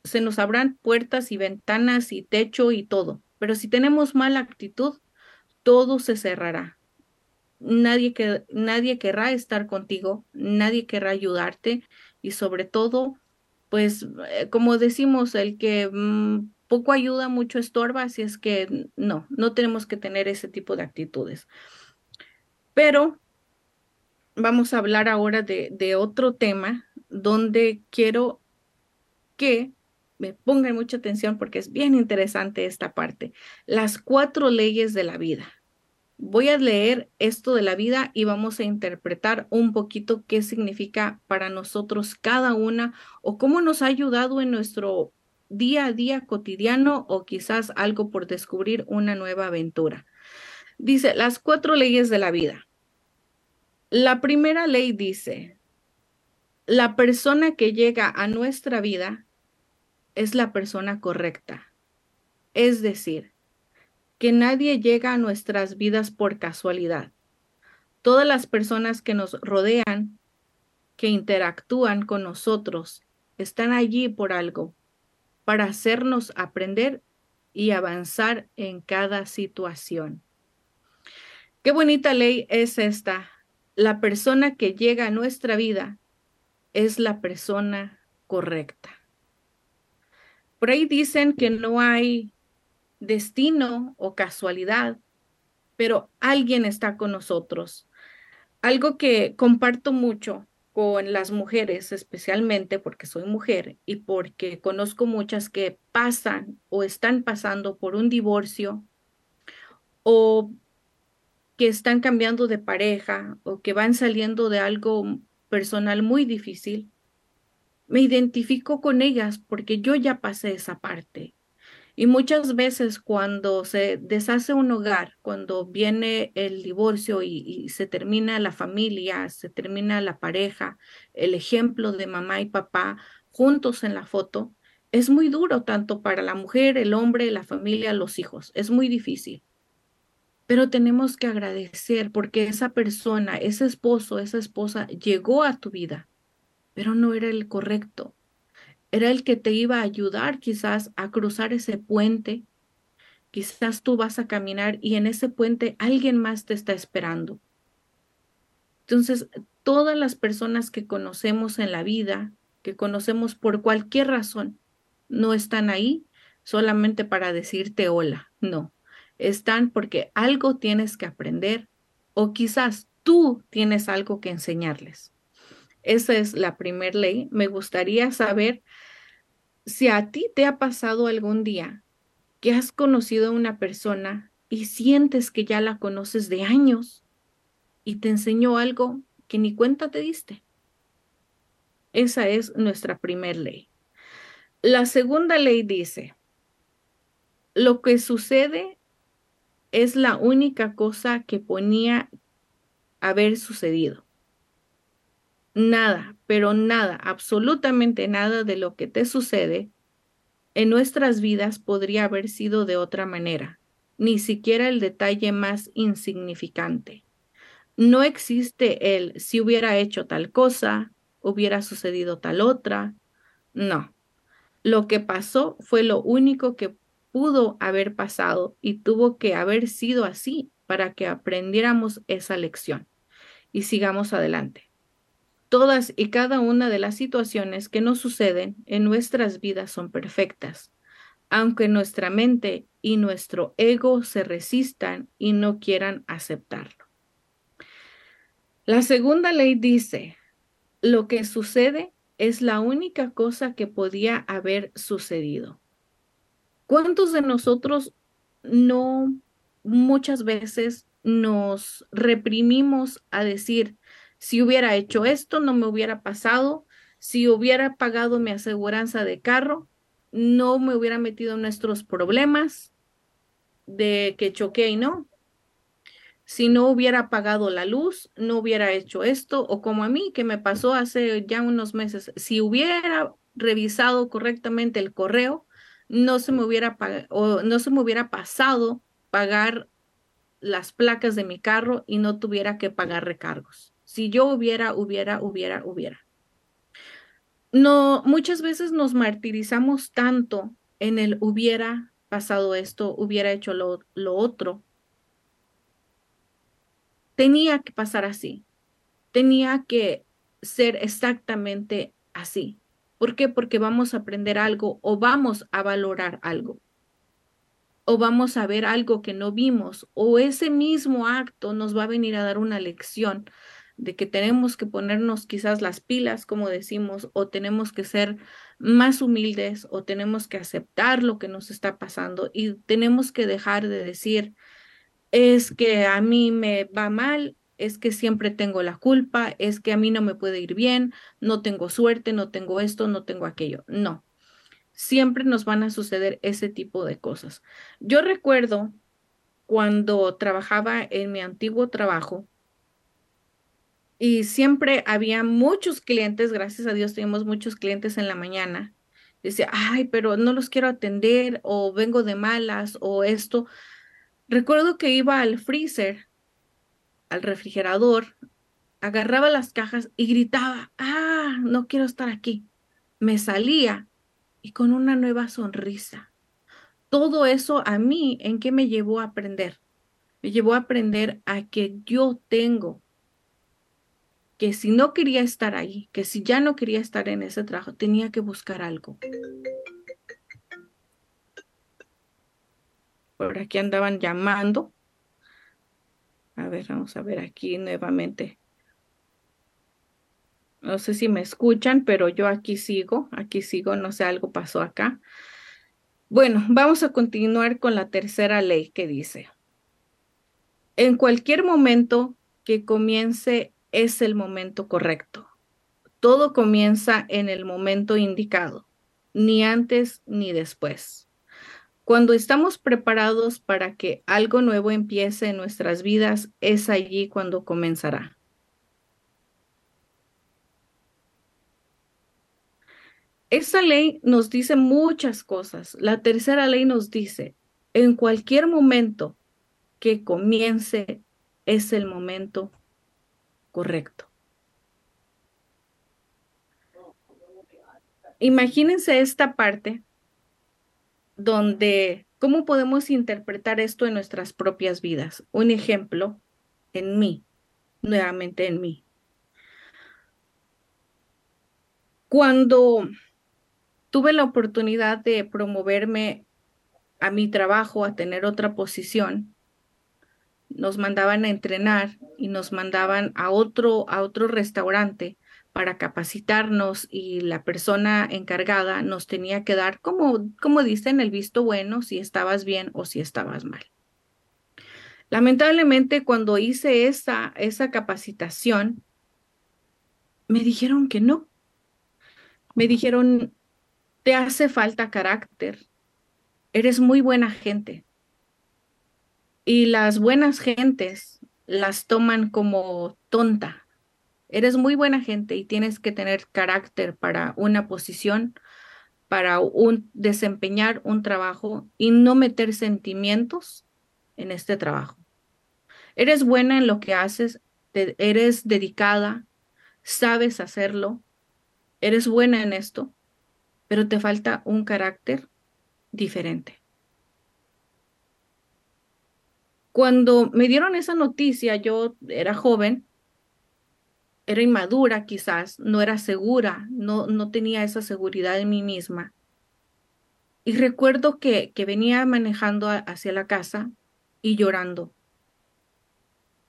se nos abran puertas y ventanas y techo y todo. Pero si tenemos mala actitud, todo se cerrará. Nadie, que, nadie querrá estar contigo, nadie querrá ayudarte y sobre todo, pues eh, como decimos, el que mm, poco ayuda, mucho estorba, así es que no, no tenemos que tener ese tipo de actitudes. Pero vamos a hablar ahora de, de otro tema donde quiero que me pongan mucha atención porque es bien interesante esta parte. Las cuatro leyes de la vida. Voy a leer esto de la vida y vamos a interpretar un poquito qué significa para nosotros cada una o cómo nos ha ayudado en nuestro día a día cotidiano o quizás algo por descubrir una nueva aventura. Dice, las cuatro leyes de la vida. La primera ley dice, la persona que llega a nuestra vida es la persona correcta. Es decir, que nadie llega a nuestras vidas por casualidad. Todas las personas que nos rodean, que interactúan con nosotros, están allí por algo, para hacernos aprender y avanzar en cada situación. Qué bonita ley es esta. La persona que llega a nuestra vida es la persona correcta. Por ahí dicen que no hay destino o casualidad, pero alguien está con nosotros. Algo que comparto mucho con las mujeres, especialmente porque soy mujer y porque conozco muchas que pasan o están pasando por un divorcio o que están cambiando de pareja o que van saliendo de algo personal muy difícil me identifico con ellas porque yo ya pasé esa parte. Y muchas veces cuando se deshace un hogar, cuando viene el divorcio y, se termina la familia, se termina la pareja, el ejemplo de mamá y papá juntos en la foto, es muy duro tanto para la mujer, el hombre, la familia, los hijos. Es muy difícil. Pero tenemos que agradecer porque esa persona, ese esposo, esa esposa llegó a tu vida pero no era el correcto. Era el que te iba a ayudar quizás a cruzar ese puente. Quizás tú vas a caminar y en ese puente alguien más te está esperando. Entonces, todas las personas que conocemos en la vida, que conocemos por cualquier razón, no están ahí solamente para decirte hola, no. Están porque algo tienes que aprender o quizás tú tienes algo que enseñarles. Esa es la primera ley. Me gustaría saber si a ti te ha pasado algún día que has conocido a una persona y sientes que ya la conoces de años y te enseñó algo que ni cuenta te diste. Esa es nuestra primera ley. La segunda ley dice, lo que sucede es la única cosa que ponía haber sucedido nada, pero nada, absolutamente nada de lo que te sucede en nuestras vidas podría haber sido de otra manera, ni siquiera el detalle más insignificante. No existe el si hubiera hecho tal cosa, hubiera sucedido tal otra. No. Lo que pasó fue lo único que pudo haber pasado y tuvo que haber sido así para que aprendiéramos esa lección y sigamos adelante. Todas y cada una de las situaciones que nos suceden en nuestras vidas son perfectas, aunque nuestra mente y nuestro ego se resistan y no quieran aceptarlo. La segunda ley dice, lo que sucede es la única cosa que podía haber sucedido. ¿Cuántos de nosotros no muchas veces nos reprimimos a decir, si hubiera hecho esto, no me hubiera pasado. Si hubiera pagado mi aseguranza de carro, no me hubiera metido en nuestros problemas de que choqué y no. si no hubiera pagado la luz, no hubiera hecho esto, o como a mí, que me pasó hace ya unos meses, si hubiera revisado correctamente el correo, no se me hubiera, o no se me hubiera pasado pagar las placas de mi carro y no tuviera que pagar recargos. Si yo hubiera, hubiera, hubiera, hubiera. No, muchas veces nos martirizamos tanto en el hubiera pasado esto, hubiera hecho lo, lo otro, tenía que pasar así, tenía que ser exactamente así. ¿Por qué? Porque vamos a aprender algo o vamos a valorar algo. O vamos a ver algo que no vimos, o ese mismo acto nos va a venir a dar una lección de que tenemos que ponernos quizás las pilas, como decimos, o tenemos que ser más humildes, o tenemos que aceptar lo que nos está pasando y tenemos que dejar de decir, es que a mí me va mal, es que siempre tengo la culpa, es que a mí no me puede ir bien, no tengo suerte, no tengo esto, no tengo aquello. No, siempre nos van a suceder ese tipo de cosas. Yo recuerdo cuando trabajaba en mi antiguo trabajo y siempre había muchos clientes, gracias a Dios tenemos muchos clientes en la mañana. Decía, ay, pero no los quiero atender o vengo de malas o esto. Recuerdo que iba al freezer, al refrigerador, agarraba las cajas y gritaba, ah, no quiero estar aquí. Me salía y con una nueva sonrisa. Todo eso a mí, ¿en qué me llevó a aprender? Me llevó a aprender a que yo tengo que si no quería estar ahí, que si ya no quería estar en ese trabajo, tenía que buscar algo. Por aquí andaban llamando. A ver, vamos a ver aquí nuevamente. No sé si me escuchan, pero yo aquí sigo, aquí sigo, no sé, algo pasó acá. Bueno, vamos a continuar con la tercera ley que dice, en cualquier momento que comience es el momento correcto. Todo comienza en el momento indicado, ni antes ni después. Cuando estamos preparados para que algo nuevo empiece en nuestras vidas, es allí cuando comenzará. Esa ley nos dice muchas cosas. La tercera ley nos dice, en cualquier momento que comience es el momento correcto. Imagínense esta parte donde, ¿cómo podemos interpretar esto en nuestras propias vidas? Un ejemplo en mí, nuevamente en mí. Cuando tuve la oportunidad de promoverme a mi trabajo, a tener otra posición, nos mandaban a entrenar y nos mandaban a otro, a otro restaurante para capacitarnos y la persona encargada nos tenía que dar, como, como dicen, el visto bueno, si estabas bien o si estabas mal. Lamentablemente, cuando hice esa, esa capacitación, me dijeron que no. Me dijeron, te hace falta carácter, eres muy buena gente. Y las buenas gentes las toman como tonta, Eres muy buena gente y tienes que tener carácter para una posición, para un, desempeñar un trabajo y no meter sentimientos en este trabajo. Eres buena en lo que haces, eres dedicada, sabes hacerlo, eres buena en esto, pero te falta un carácter diferente. Cuando me dieron esa noticia, yo era joven era inmadura quizás, no era segura, no, no tenía esa seguridad en mí misma. Y recuerdo que, que venía manejando hacia la casa y llorando,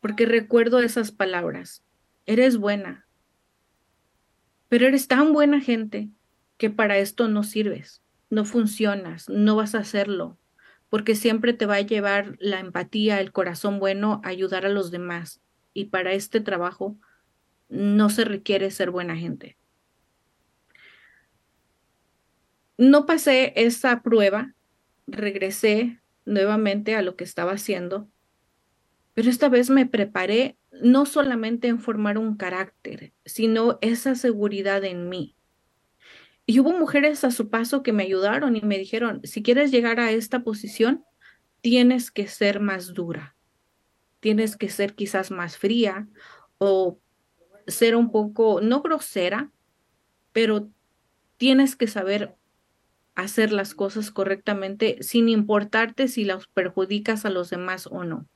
porque recuerdo esas palabras, eres buena, pero eres tan buena gente que para esto no sirves, no funcionas, no vas a hacerlo, porque siempre te va a llevar la empatía, el corazón bueno ayudar a los demás. Y para este trabajo no se requiere ser buena gente. No pasé esa prueba, regresé nuevamente a lo que estaba haciendo Pero esta vez me preparé no solamente en formar un carácter, sino esa seguridad en mí. Y hubo mujeres a su paso que me ayudaron y me dijeron, si quieres llegar a esta posición, tienes que ser más dura, tienes que ser quizás más fría o ser un poco, no grosera, pero tienes que saber hacer las cosas correctamente sin importarte si las perjudicas a los demás o no.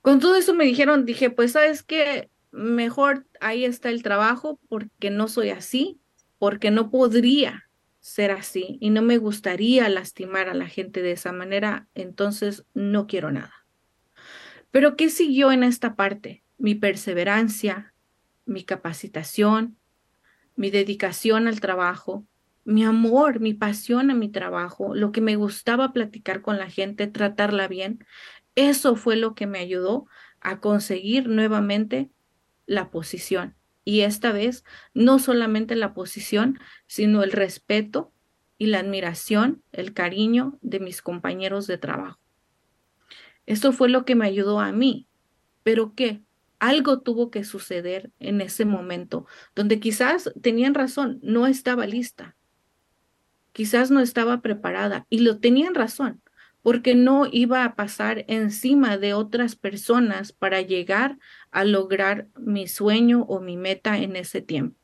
Con todo eso me dijeron, dije, pues sabes que mejor ahí está el trabajo porque no soy así, porque no podría ser así y no me gustaría lastimar a la gente de esa manera, entonces no quiero nada. Pero ¿qué siguió en esta parte? Mi perseverancia, mi capacitación, mi dedicación al trabajo, mi amor, mi pasión a mi trabajo, lo que me gustaba platicar con la gente, tratarla bien, eso fue lo que me ayudó a conseguir nuevamente la posición. Y esta vez no solamente la posición, sino el respeto y la admiración, el cariño de mis compañeros de trabajo. Esto fue lo que me ayudó a mí. Pero ¿qué? Algo tuvo que suceder en ese momento, donde quizás tenían razón, no estaba lista, quizás no estaba preparada y lo tenían razón, porque no iba a pasar encima de otras personas para llegar a lograr mi sueño o mi meta en ese tiempo.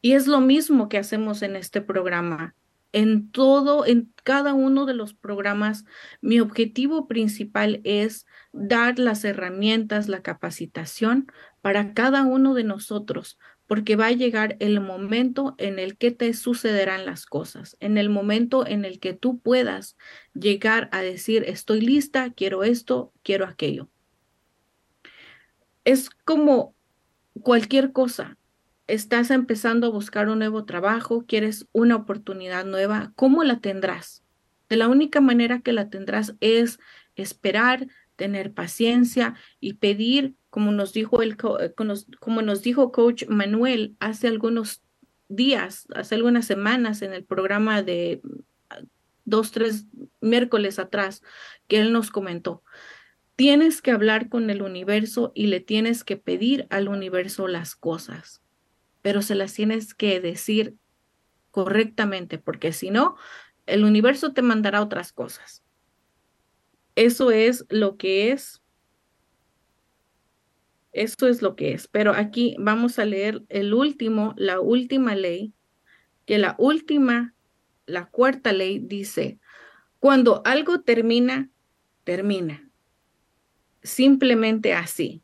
Y es lo mismo que hacemos en este programa. En todo, en cada uno de los programas, mi objetivo principal es dar las herramientas, la capacitación para cada uno de nosotros porque va a llegar el momento en el que te sucederán las cosas, en el momento en el que tú puedas llegar a decir, estoy lista, quiero esto, quiero aquello. Es como cualquier cosa. Estás empezando a buscar un nuevo trabajo, quieres una oportunidad nueva, ¿cómo la tendrás? De la única manera que la tendrás es esperar, tener paciencia y pedir como nos dijo el eh, como nos dijo coach Manuel hace algunos días, hace algunas semanas en el programa de ah, dos, tres miércoles atrás, que él nos comentó. Tienes que hablar con el universo y le tienes que pedir al universo las cosas, pero se las tienes que decir correctamente, porque si no, el universo te mandará otras cosas. Eso es lo que es eso es lo que es. Pero aquí vamos a leer el último, la última ley, que la última, la cuarta ley dice, cuando algo termina, termina. Simplemente así.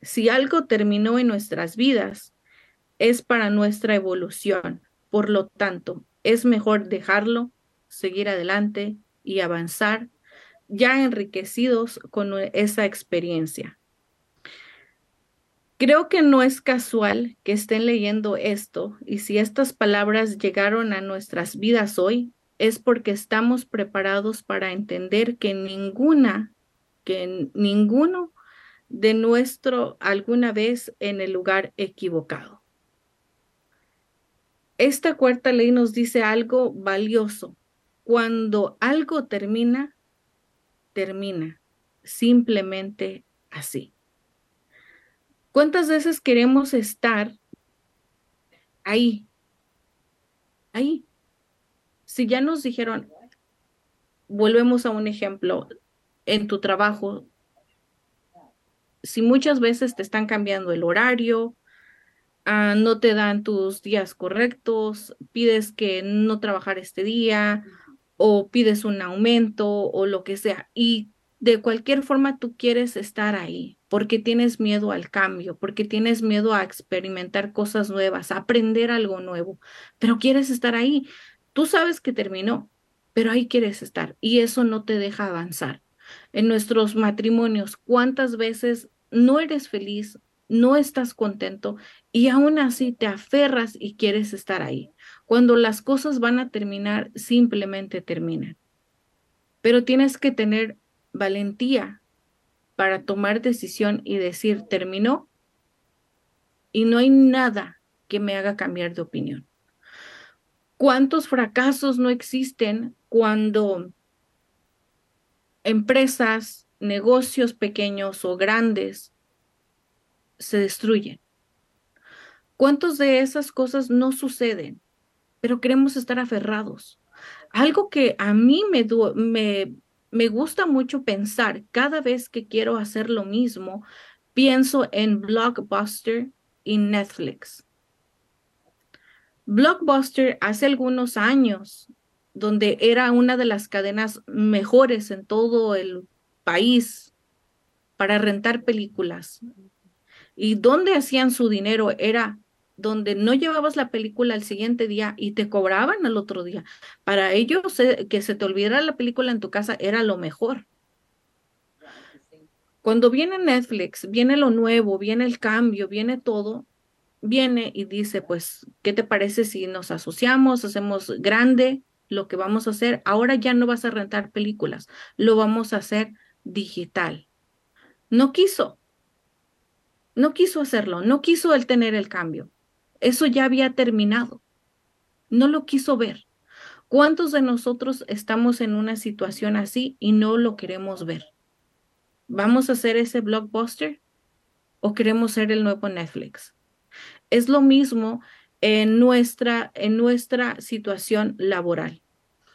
Si algo terminó en nuestras vidas, es para nuestra evolución. Por lo tanto, es mejor dejarlo, seguir adelante y avanzar ya enriquecidos con esa experiencia. Creo que no es casual que estén leyendo esto y si estas palabras llegaron a nuestras vidas hoy, es porque estamos preparados para entender que ninguna, que ninguno de nuestro alguna vez en el lugar equivocado. Esta cuarta ley nos dice algo valioso. Cuando algo termina, termina simplemente así. ¿Cuántas veces queremos estar ahí? Ahí. Si ya nos dijeron, volvemos a un ejemplo, en tu trabajo, si muchas veces te están cambiando el horario, ah, no te dan tus días correctos, pides que no trabajar este día o pides un aumento o lo que sea, y de cualquier forma tú quieres estar ahí porque tienes miedo al cambio, porque tienes miedo a experimentar cosas nuevas, a aprender algo nuevo, pero quieres estar ahí. Tú sabes que terminó, pero ahí quieres estar y eso no te deja avanzar. En nuestros matrimonios, ¿cuántas veces no eres feliz, no estás contento y aún así te aferras y quieres estar ahí? Cuando las cosas van a terminar, simplemente terminan. Pero tienes que tener valentía para tomar decisión y decir, terminó y no hay nada que me haga cambiar de opinión. ¿Cuántos fracasos no existen cuando empresas, negocios pequeños o grandes se destruyen. ¿Cuántos de esas cosas no suceden? Pero queremos estar aferrados. Algo que a mí me, me, me gusta mucho pensar cada vez que quiero hacer lo mismo, pienso en Blockbuster y Netflix. Blockbuster hace algunos años, donde era una de las cadenas mejores en todo el país para rentar películas. Y donde hacían su dinero era donde no llevabas la película al siguiente día y te cobraban al otro día. Para ellos, eh, que se te olvidara la película en tu casa era lo mejor. Cuando viene Netflix, viene lo nuevo, viene el cambio, viene todo, viene y dice, pues, ¿qué te parece si nos asociamos, hacemos grande lo que vamos a hacer? Ahora ya no vas a rentar películas, lo vamos a hacer digital. No quiso, no quiso hacerlo, no quiso él tener el cambio. Eso ya había terminado. No lo quiso ver. ¿Cuántos de nosotros estamos en una situación así y no lo queremos ver? ¿Vamos a hacer ese blockbuster o queremos ser el nuevo Netflix? Es lo mismo en nuestra, en nuestra situación laboral.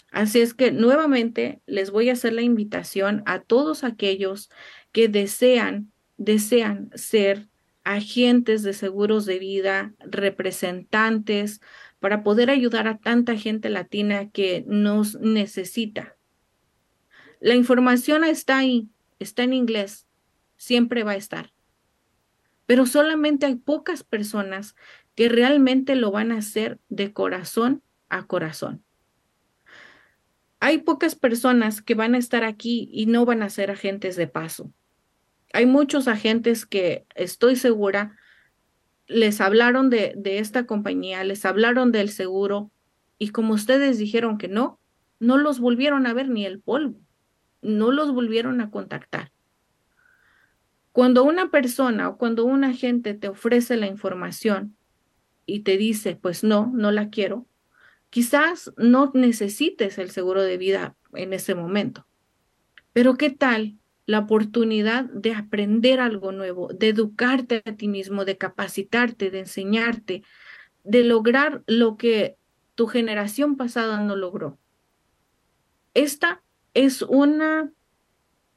Así es que nuevamente les voy a hacer la invitación a todos aquellos que desean, desean ser agentes de seguros de vida, representantes, para poder ayudar a tanta gente latina que nos necesita. La información está ahí, está en inglés, siempre va a estar. Pero solamente hay pocas personas que realmente lo van a hacer de corazón a corazón. Hay pocas personas que van a estar aquí y no van a ser agentes de paso hay muchos agentes que estoy segura les hablaron de, de, esta compañía, les hablaron del seguro y como ustedes dijeron que no, no los volvieron a ver ni el polvo, no los volvieron a contactar. Cuando una persona o cuando un agente te ofrece la información y te dice, pues no, no la quiero, quizás no necesites el seguro de vida en ese momento. Pero ¿qué tal la oportunidad de aprender algo nuevo, de educarte a ti mismo, de capacitarte, de enseñarte, de lograr lo que tu generación pasada no logró. Esta es una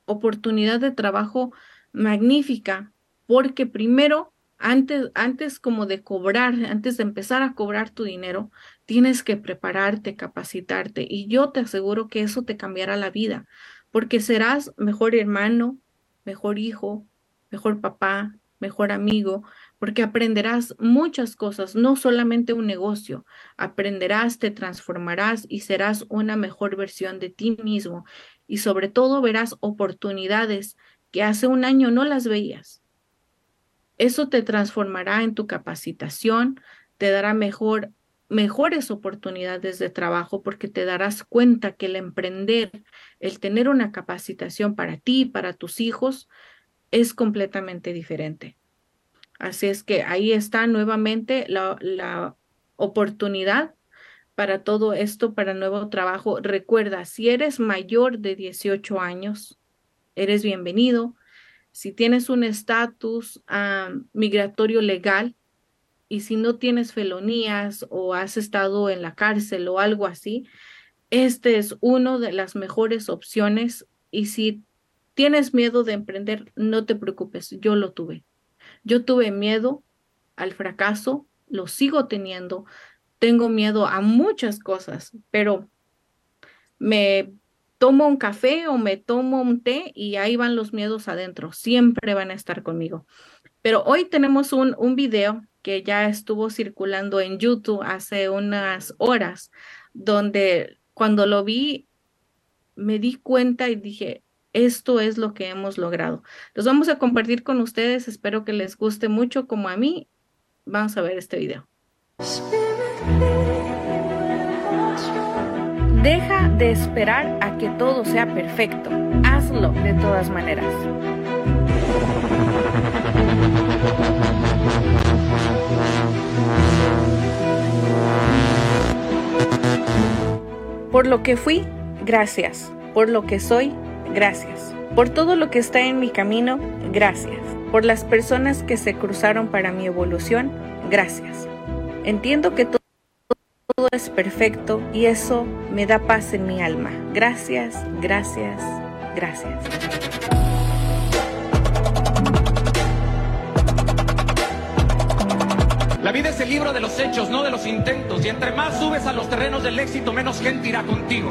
oportunidad de trabajo magnífica porque primero, antes, antes como de cobrar, antes de empezar a cobrar tu dinero, tienes que prepararte, capacitarte y yo te aseguro que eso te cambiará la vida porque serás mejor hermano, mejor hijo, mejor papá, mejor amigo, porque aprenderás muchas cosas, no solamente un negocio, aprenderás, te transformarás y serás una mejor versión de ti mismo y sobre todo verás oportunidades que hace un año no las veías. Eso te transformará en tu capacitación, te dará mejor mejores oportunidades de trabajo porque te darás cuenta que el emprender, el tener una capacitación para ti, para tus hijos, es completamente diferente. Así es que ahí está nuevamente la, la oportunidad para todo esto, para nuevo trabajo. Recuerda, si eres mayor de 18 años, eres bienvenido. Si tienes un estatus migratorio legal, y si no tienes felonías o has estado en la cárcel o algo así, este es una de las mejores opciones y si tienes miedo de emprender, no te preocupes, yo lo tuve. Yo tuve miedo al fracaso, lo sigo teniendo, tengo miedo a muchas cosas, pero me tomo un café o me tomo un té y ahí van los miedos adentro, siempre van a estar conmigo. Pero hoy tenemos un, un video que ya estuvo circulando en YouTube hace unas horas, donde cuando lo vi me di cuenta y dije, esto es lo que hemos logrado. Los vamos a compartir con ustedes, espero que les guste mucho como a mí. Vamos a ver este video. Deja de esperar a que todo sea perfecto. Hazlo de todas maneras. Por lo que fui, gracias. Por lo que soy, gracias. Por todo lo que está en mi camino, gracias. Por las personas que se cruzaron para mi evolución, gracias. Entiendo que todo, es perfecto y eso me da paz en mi alma. Gracias, gracias, gracias. La vida es el libro de los hechos, no de los intentos. Y entre más subes a los terrenos del éxito, menos gente irá contigo.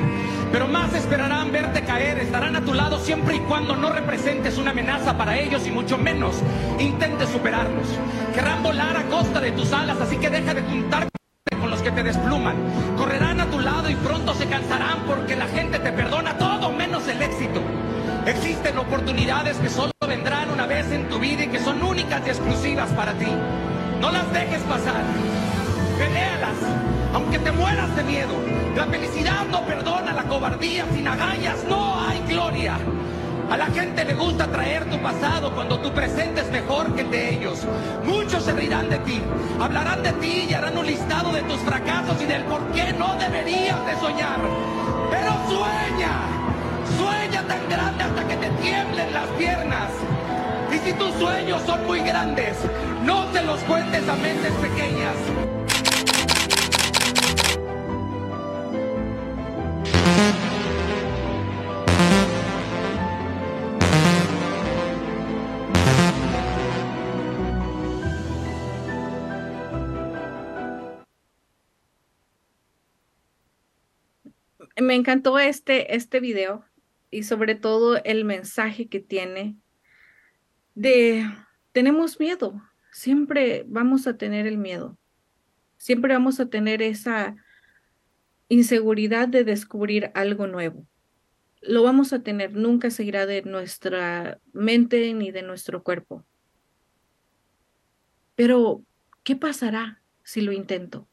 Pero más esperarán verte caer, estarán a tu lado siempre y cuando no representes una amenaza para ellos y mucho menos intentes superarlos. Querrán volar a costa de tus alas, así que deja de juntarte que te despluman. Correrán a tu lado y pronto se cansarán porque la gente te perdona todo menos el éxito. Existen oportunidades que solo vendrán una vez en tu vida y que son únicas y exclusivas para ti. No las dejes pasar. Peléalas, aunque te mueras de miedo. La felicidad no perdona la cobardía. Sin agallas no hay gloria. A la gente le gusta traer tu pasado cuando tu presente es mejor que el de ellos. Muchos se reirán de ti, hablarán de ti y harán un listado de tus fracasos y del por qué no deberías de soñar. Pero sueña, sueña tan grande hasta que te tiemblen las piernas. Y si tus sueños son muy grandes, no te los cuentes a mentes pequeñas. Me encantó este, este video y sobre todo el mensaje que tiene de tenemos miedo, siempre vamos a tener el miedo, siempre vamos a tener esa inseguridad de descubrir algo nuevo. Lo vamos a tener, nunca se irá de nuestra mente ni de nuestro cuerpo. Pero, ¿qué pasará si lo intento?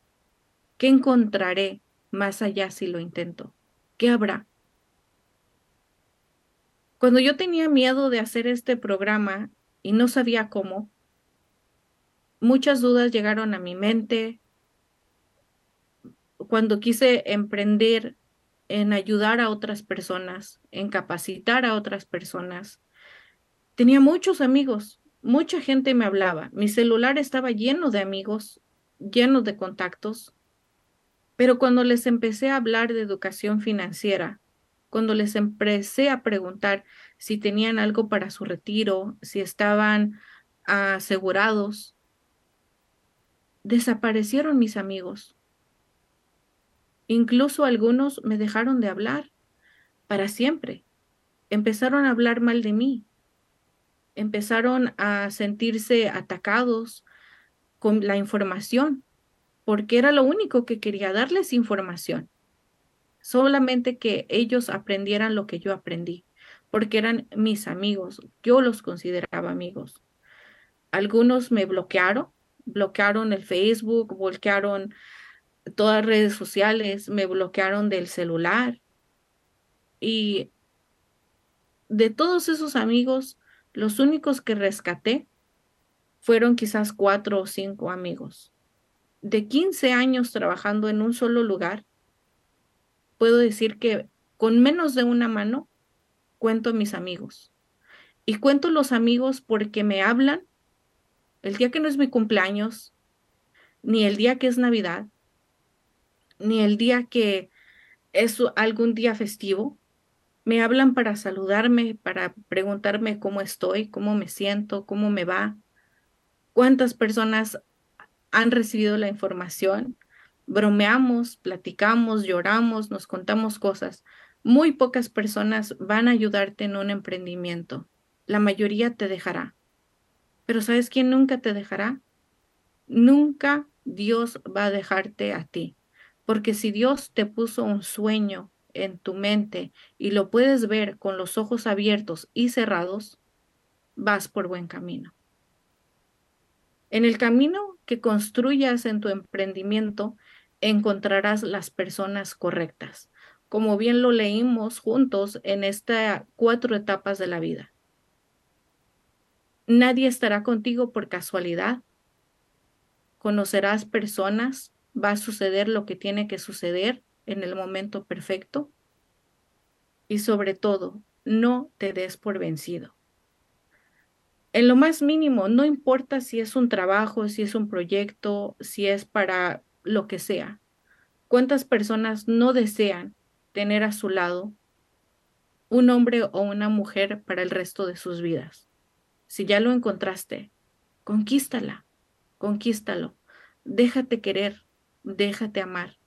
¿Qué encontraré más allá si lo intento? ¿Qué habrá? Cuando yo tenía miedo de hacer este programa y no sabía cómo, muchas dudas llegaron a mi mente. Cuando quise emprender en ayudar a otras personas, en capacitar a otras personas, tenía muchos amigos, mucha gente me hablaba. Mi celular estaba lleno de amigos, lleno de contactos, pero cuando les empecé a hablar de educación financiera, cuando les empecé a preguntar si tenían algo para su retiro, si estaban asegurados, desaparecieron mis amigos. Incluso algunos me dejaron de hablar para siempre. Empezaron a hablar mal de mí. Empezaron a sentirse atacados con la información, porque era lo único que quería darles información solamente que ellos aprendieran lo que yo aprendí, porque eran mis amigos, yo los consideraba amigos. Algunos me bloquearon, bloquearon el Facebook, bloquearon todas las redes sociales, me bloquearon del celular. Y de todos esos amigos, los únicos que rescaté fueron quizás cuatro o cinco amigos. De 15 años trabajando en un solo lugar, puedo decir que con menos de una mano cuento mis amigos. Y cuento los amigos porque me hablan el día que no es mi cumpleaños, ni el día que es Navidad, ni el día que es algún día festivo. Me hablan para saludarme, para preguntarme cómo estoy, cómo me siento, cómo me va, cuántas personas han recibido la información bromeamos, platicamos, lloramos, nos contamos cosas. Muy pocas personas van a ayudarte en un emprendimiento. La mayoría te dejará. Pero ¿sabes quién nunca te dejará? Nunca Dios va a dejarte a ti. Porque si Dios te puso un sueño en tu mente y lo puedes ver con los ojos abiertos y cerrados, vas por buen camino. En el camino que construyas en tu emprendimiento, encontrarás las personas correctas, como bien lo leímos juntos en estas cuatro etapas de la vida. Nadie estará contigo por casualidad. Conocerás personas, va a suceder lo que tiene que suceder en el momento perfecto. Y sobre todo, no te des por vencido. En lo más mínimo, no importa si es un trabajo, si es un proyecto, si es para lo que sea. ¿Cuántas personas no desean tener a su lado un hombre o una mujer para el resto de sus vidas? Si ya lo encontraste, conquístala, conquístalo. Déjate querer, déjate amar.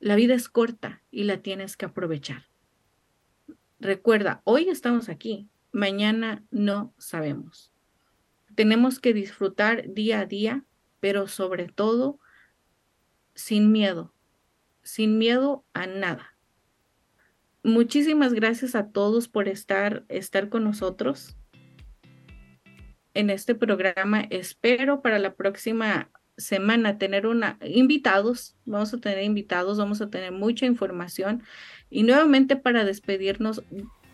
La vida es corta y la tienes que aprovechar. Recuerda, hoy estamos aquí, mañana no sabemos. Tenemos que disfrutar día a día, pero sobre todo sin miedo, sin miedo a nada. Muchísimas gracias a todos por estar, estar con nosotros en este programa. Espero para la próxima semana tener una invitados, vamos a tener invitados, vamos a tener mucha información y nuevamente para despedirnos,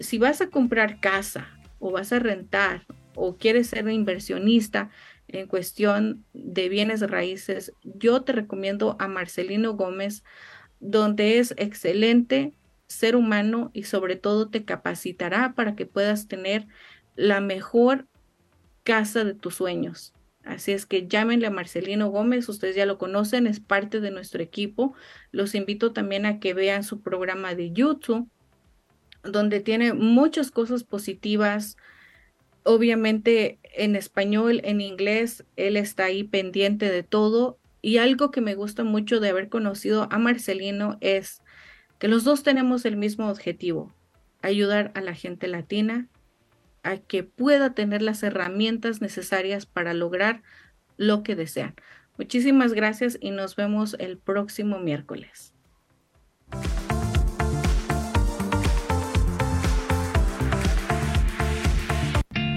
si vas a comprar casa o vas a rentar o quieres ser inversionista en cuestión de bienes raíces, yo te recomiendo a Marcelino Gómez, donde es excelente ser humano y sobre todo te capacitará para que puedas tener la mejor casa de tus sueños. Así es que llámenle a Marcelino Gómez, ustedes ya lo conocen, es parte de nuestro equipo. Los invito también a que vean su programa de YouTube, donde tiene muchas cosas positivas. Obviamente en español, en inglés, él está ahí pendiente de todo. Y algo que me gusta mucho de haber conocido a Marcelino es que los dos tenemos el mismo objetivo, ayudar a la gente latina a que pueda tener las herramientas necesarias para lograr lo que desean. Muchísimas gracias y nos vemos el próximo miércoles.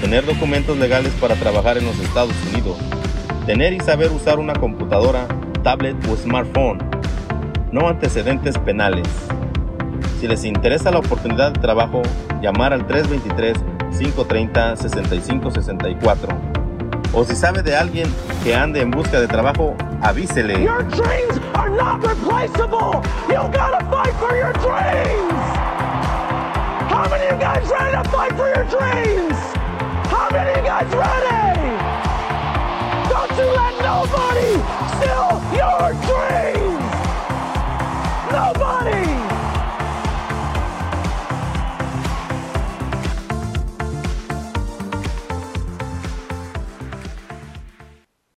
Tener documentos legales para trabajar en los Estados Unidos. Tener y saber usar una computadora, tablet o smartphone. No antecedentes penales. Si les interesa la oportunidad de trabajo, llamar al 323-530-6564. O si sabe de alguien que ande en busca de trabajo, avísele. Your dreams are not replaceable. You gotta fight for your dreams. How many of you guys ready to fight for your dreams? How many of you guys ready? Don't you let nobody steal your dreams! Nobody!